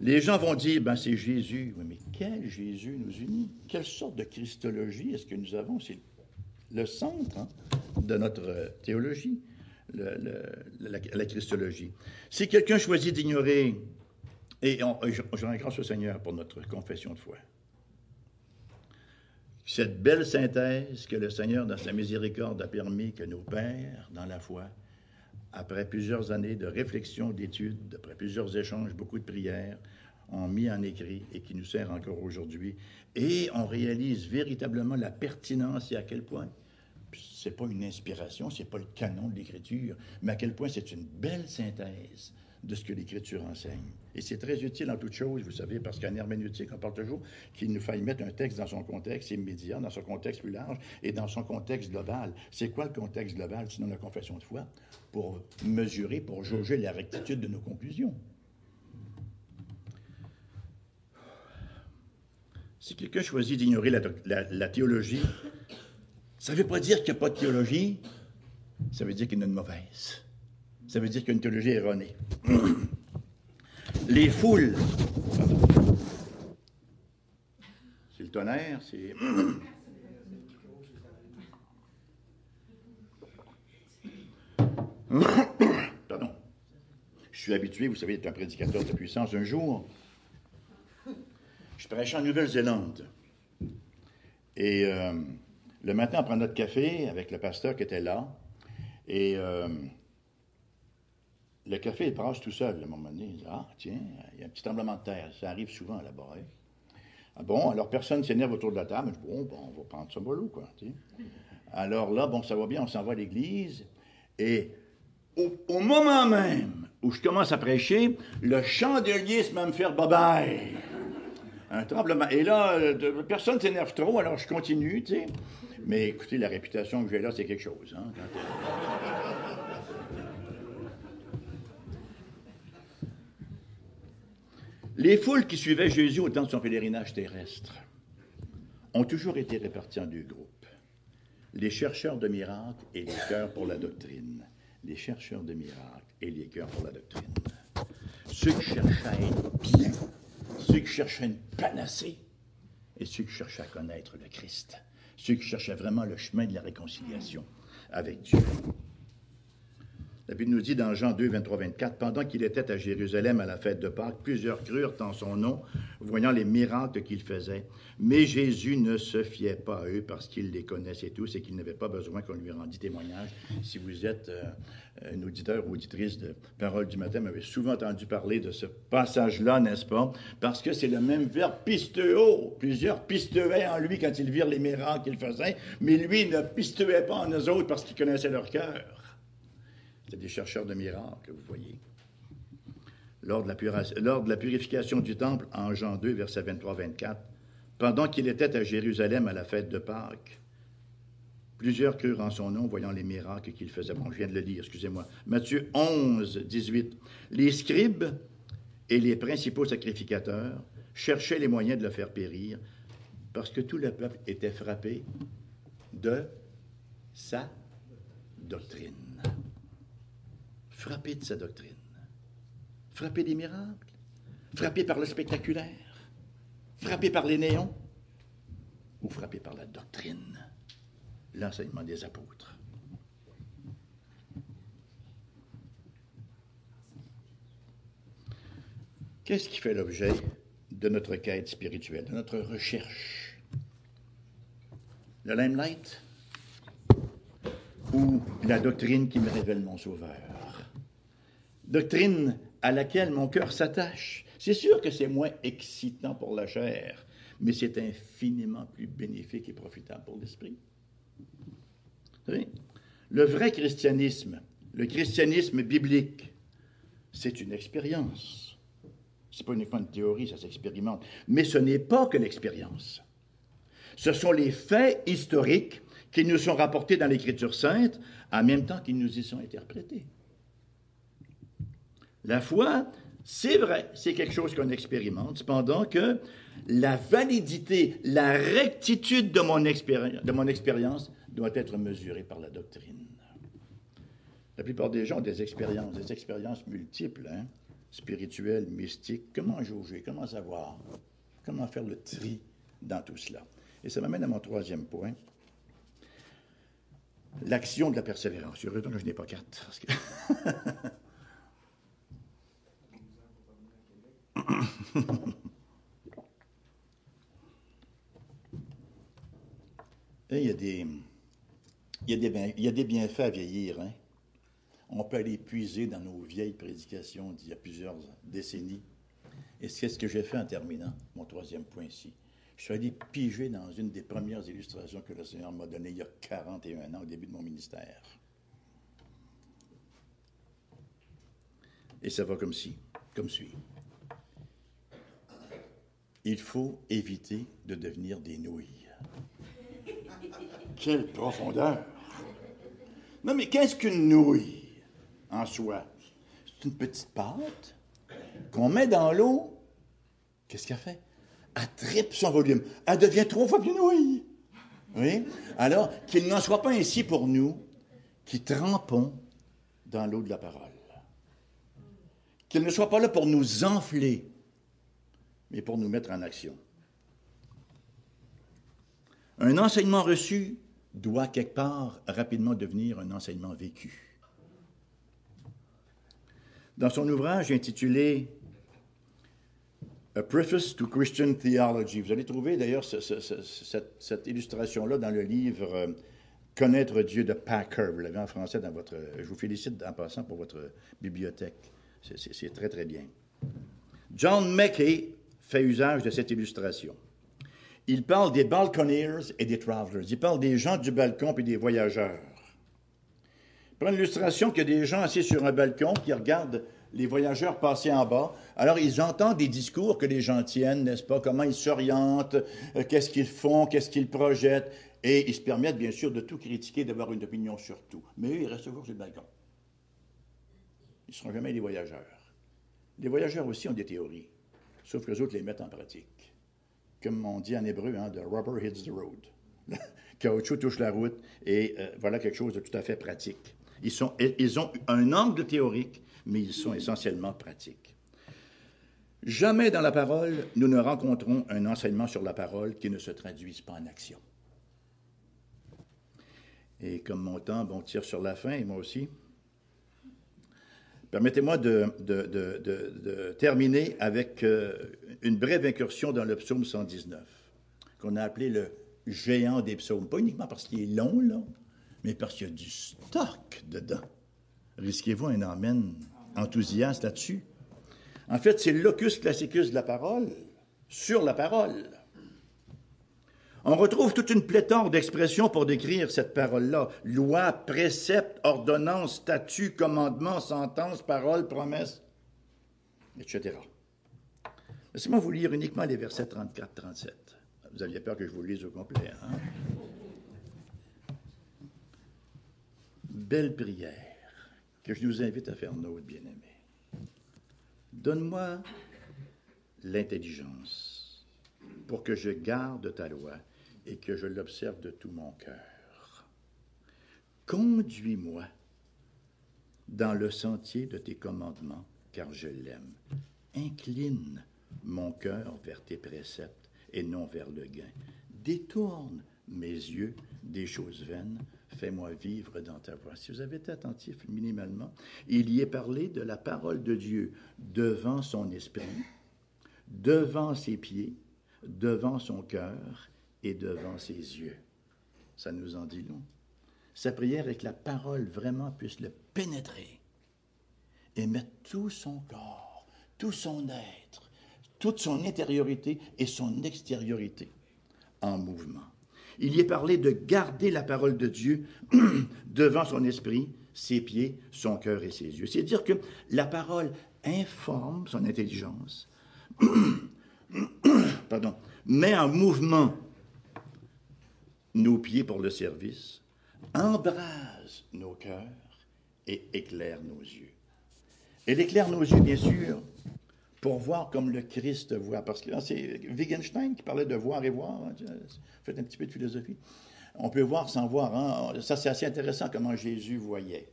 Les gens vont dire, ben c'est Jésus. Oui, mais quel Jésus nous unit? Quelle sorte de christologie est-ce que nous avons? C'est le centre hein, de notre théologie, la, christologie. Si quelqu'un choisit d'ignorer et j'en grâce au Seigneur pour notre confession de foi. Cette belle synthèse que le Seigneur, dans sa miséricorde, a permis que nos pères, dans la foi, après plusieurs années de réflexion, d'études, après plusieurs échanges, beaucoup de prières, ont mis en écrit et qui nous sert encore aujourd'hui. Et on réalise véritablement la pertinence et à quel point c'est pas une inspiration, c'est pas le canon de l'Écriture, mais à quel point c'est une belle synthèse de ce que l'Écriture enseigne. Et c'est très utile en toute chose, vous savez, parce qu'en herméneutique, on parle toujours qu'il nous faille mettre un texte dans son contexte immédiat, dans son contexte plus large et dans son contexte global. C'est quoi le contexte global, sinon la confession de foi? Pour mesurer, pour jauger la rectitude de nos conclusions. Si quelqu'un choisit d'ignorer la, théologie, ça ne veut pas dire qu'il n'y a pas de théologie. ça veut dire qu'il y a une mauvaise. Ça veut dire qu'il y a une théologie erronée. Les foules. C'est le tonnerre, c'est. Pardon. Je suis habitué, vous savez, d'être un prédicateur de puissance. Un jour, je prêchais en Nouvelle-Zélande. Et euh, le matin, on prend notre café avec le pasteur qui était là. Et euh, le café, il tout seul, à un moment donné. Il dit, ah, tiens, il y a un petit tremblement de terre. Ça arrive souvent là-bas. Hein. Ah bon, alors personne s'énerve autour de la table. Je dis, bon, bon, on va prendre ça mollo, quoi. Alors là, bon, ça va bien, on s'en va à l'église. Et au, moment même où je commence à prêcher, le chandelier se met à me faire bye Un tremblement. Et là, euh, personne ne s'énerve trop, alors je continue, tu sais. Mais écoutez, la réputation que j'ai là, c'est quelque chose. Hein, Les foules qui suivaient Jésus au temps de son pèlerinage terrestre ont toujours été réparties en deux groupes. Les chercheurs de miracles et les cœurs pour la doctrine. Les chercheurs de miracles et les cœurs pour la doctrine. Ceux qui cherchaient à être bien, ceux qui cherchaient une panacée, et ceux qui cherchaient à connaître le Christ, ceux qui cherchaient vraiment le chemin de la réconciliation avec Dieu. La Bible nous dit dans Jean 2, 23, 24, Pendant qu'il était à Jérusalem à la fête de Pâques, plusieurs crurent en son nom, voyant les miracles qu'il faisait. Mais Jésus ne se fiait pas à eux parce qu'il les connaissait tous et qu'il n'avait pas besoin qu'on lui rendît témoignage. Si vous êtes euh, un auditeur ou auditrice de Parole du matin, vous avez souvent entendu parler de ce passage-là, n'est-ce pas? Parce que c'est le même verbe pisteo. Plusieurs pisteaient en lui quand ils virent les miracles qu'il faisait, mais lui ne pisteait pas en eux autres parce qu'il connaissait leur cœur. C'est des chercheurs de miracles, vous voyez. Lors de, la purification du temple, en Jean 2, verset 23-24, pendant qu'il était à Jérusalem à la fête de Pâques, plusieurs crurent en son nom, voyant les miracles qu'il faisait. Bon, je viens de le lire, excusez-moi. Matthieu 11, 18. Les scribes et les principaux sacrificateurs cherchaient les moyens de le faire périr, parce que tout le peuple était frappé de sa doctrine frappé de sa doctrine, frappé des miracles, frappé par le spectaculaire, frappé par les néons, ou frappé par la doctrine, l'enseignement des apôtres. Qu'est-ce qui fait l'objet de notre quête spirituelle, de notre recherche? Le limelight ou la doctrine qui me révèle mon sauveur? Doctrine à laquelle mon cœur s'attache. C'est sûr que c'est moins excitant pour la chair, mais c'est infiniment plus bénéfique et profitable pour l'esprit. Le vrai christianisme, le christianisme biblique, c'est une expérience. Ce n'est pas uniquement une théorie, ça s'expérimente. Mais ce n'est pas que l'expérience. Ce sont les faits historiques qui nous sont rapportés dans l'Écriture sainte en même temps qu'ils nous y sont interprétés. La foi, c'est vrai, c'est quelque chose qu'on expérimente, cependant que la validité, la rectitude de mon, expérience doit être mesurée par la doctrine. La plupart des gens ont des expériences, des expériences multiples, hein, spirituelles, mystiques. Comment jauger, comment savoir, comment faire le tri dans tout cela? Et ça m'amène à mon troisième point. L'action de la persévérance. Heureusement que je n'ai pas quatre. il, y a des, il, y a des, il y a des bienfaits à vieillir. Hein? On peut aller puiser dans nos vieilles prédications d'il y a plusieurs décennies. Et c'est ce que j'ai fait en terminant mon troisième point ici. Je suis allé piger dans une des premières illustrations que le Seigneur m'a données il y a 41 ans, au début de mon ministère. Et ça va comme ci, comme suit il faut éviter de devenir des nouilles. Quelle profondeur! Non, mais qu'est-ce qu'une nouille en soi? C'est une petite pâte qu'on met dans l'eau. Qu'est-ce qu'elle fait? Elle tripe son volume. Elle devient trois fois plus nouille. Oui? Alors, qu'il n'en soit pas ainsi pour nous, qui trempons dans l'eau de la parole. Qu'il ne soit pas là pour nous enfler, mais pour nous mettre en action. Un enseignement reçu doit quelque part rapidement devenir un enseignement vécu. Dans son ouvrage intitulé A Preface to Christian Theology, vous allez trouver d'ailleurs cette, illustration-là dans le livre euh, Connaître Dieu de Packer. Vous l'avez en français dans votre. Je vous félicite en passant pour votre bibliothèque. C'est très, très bien. John Mackey fait usage de cette illustration. Il parle des balconeers et des travelers. Il parle des gens du balcon et des voyageurs. Il prend l'illustration a des gens assis sur un balcon qui regardent les voyageurs passer en bas. Alors, ils entendent des discours que les gens tiennent, n'est-ce pas? Comment ils s'orientent, euh, qu'est-ce qu'ils font, qu'est-ce qu'ils projettent. Et ils se permettent, bien sûr, de tout critiquer, d'avoir une opinion sur tout. Mais eux, ils restent toujours sur le balcon. Ils ne seront jamais des voyageurs. Les voyageurs aussi ont des théories, sauf que les autres les mettent en pratique. Comme on dit en hébreu, hein, the rubber hits the road. Caoutchouc touche la route, et euh, voilà quelque chose de tout à fait pratique. Ils, sont, ils ont un angle théorique, mais ils sont essentiellement pratiques. Jamais dans la parole, nous ne rencontrons un enseignement sur la parole qui ne se traduise pas en action. Et comme mon temps bon, tire sur la fin, et moi aussi, permettez-moi de, terminer avec euh, une brève incursion dans le psaume 119, qu'on a appelé le géant des psaumes. Pas uniquement parce qu'il est long, là, mais parce qu'il y a du stock dedans. Risquez-vous un amène enthousiaste là-dessus? En fait, c'est le locus classicus de la parole, sur la parole. On retrouve toute une pléthore d'expressions pour décrire cette parole-là. Loi, précepte, ordonnance, statut, commandement, sentence, parole, promesse, etc. Laissez-moi vous lire uniquement les versets 34-37. Vous aviez peur que je vous lise au complet. Hein? Belle prière que je nous invite à faire nôtre, bien-aimés. Donne-moi l'intelligence pour que je garde ta loi et que je l'observe de tout mon cœur. Conduis-moi dans le sentier de tes commandements, car je l'aime. Incline mon cœur vers tes préceptes et non vers le gain. Détourne mes yeux des choses vaines, fais-moi vivre dans ta voix. Si vous avez été attentif minimalement, il y est parlé de la parole de Dieu devant son esprit, devant ses pieds, devant son cœur devant ses yeux. Ça nous en dit long. Sa prière est que la parole vraiment puisse le pénétrer et mettre tout son corps, tout son être, toute son intériorité et son extériorité en mouvement. Il y est parlé de garder la parole de Dieu devant son esprit, ses pieds, son cœur et ses yeux. C'est-à-dire que la parole informe son intelligence, pardon, met en mouvement nos pieds pour le service, embrase nos cœurs et éclaire nos yeux. Elle éclaire nos yeux, bien sûr, pour voir comme le Christ voit. Parce que c'est Wittgenstein qui parlait de voir et voir. Hein, faites un petit peu de philosophie. On peut voir sans voir. Hein. Ça, c'est assez intéressant comment Jésus voyait.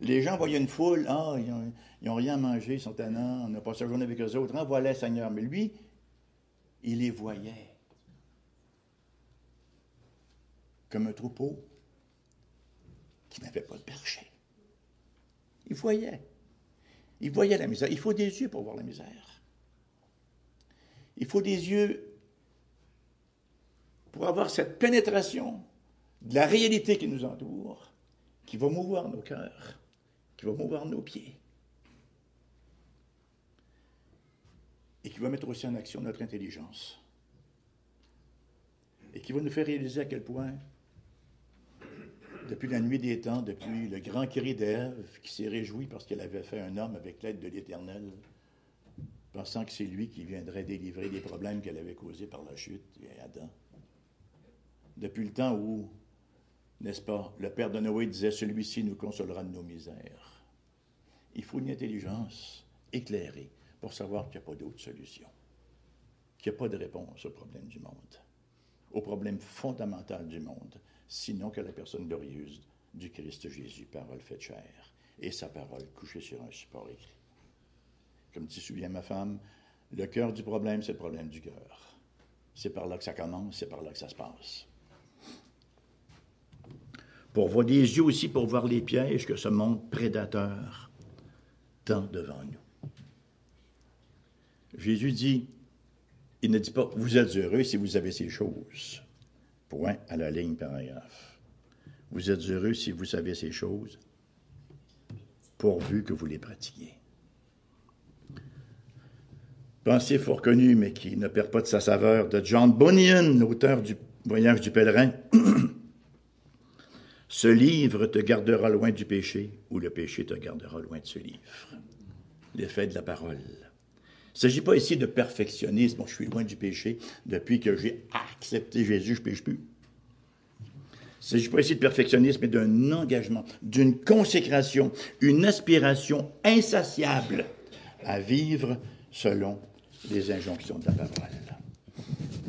Les gens voyaient une foule, ah, ils n'ont rien mangé, ils sont tannants, on n'a pas journée avec eux autres. Ah, voilà, Seigneur. Mais lui, il les voyait comme un troupeau qui n'avait pas de berger. Il voyait. Il voyait la misère. Il faut des yeux pour voir la misère. Il faut des yeux pour avoir cette pénétration de la réalité qui nous entoure, qui va mouvoir nos cœurs, qui va mouvoir nos pieds, et qui va mettre aussi en action notre intelligence, et qui va nous faire réaliser à quel point depuis la nuit des temps, depuis le grand cri d'Ève, qui s'est réjoui parce qu'elle avait fait un homme avec l'aide de l'Éternel, pensant que c'est lui qui viendrait délivrer des problèmes qu'elle avait causés par la chute et Adam. Depuis le temps où, n'est-ce pas, le père de Noé disait Celui-ci nous consolera de nos misères. Il faut une intelligence éclairée pour savoir qu'il n'y a pas d'autre solution, qu'il n'y a pas de réponse au problème du monde, au problème fondamental du monde, sinon que la personne glorieuse du Christ Jésus, parole faite chair, et sa parole couchée sur un support écrit. Comme dit souvent ma femme, le cœur du problème, c'est le problème du cœur. C'est par là que ça commence, c'est par là que ça se passe. Pour voir des yeux aussi, pour voir les pièges que ce monde prédateur tend devant nous. Jésus dit, il ne dit pas, vous êtes heureux si vous avez ces choses. Point à la ligne paragraphe. Vous êtes heureux si vous savez ces choses, pourvu que vous les pratiquiez. Pensée fort connue, mais qui ne perd pas de sa saveur, de John Bunyan, l'auteur du Voyage du pèlerin. ce livre te gardera loin du péché, ou le péché te gardera loin de ce livre. L'effet de la parole. Il ne s'agit pas ici de perfectionnisme. je suis loin du péché. Depuis que j'ai accepté Jésus, je ne pêche plus. Il ne s'agit pas ici de perfectionnisme, mais d'un engagement, d'une consécration, une aspiration insatiable à vivre selon les injonctions de la parole.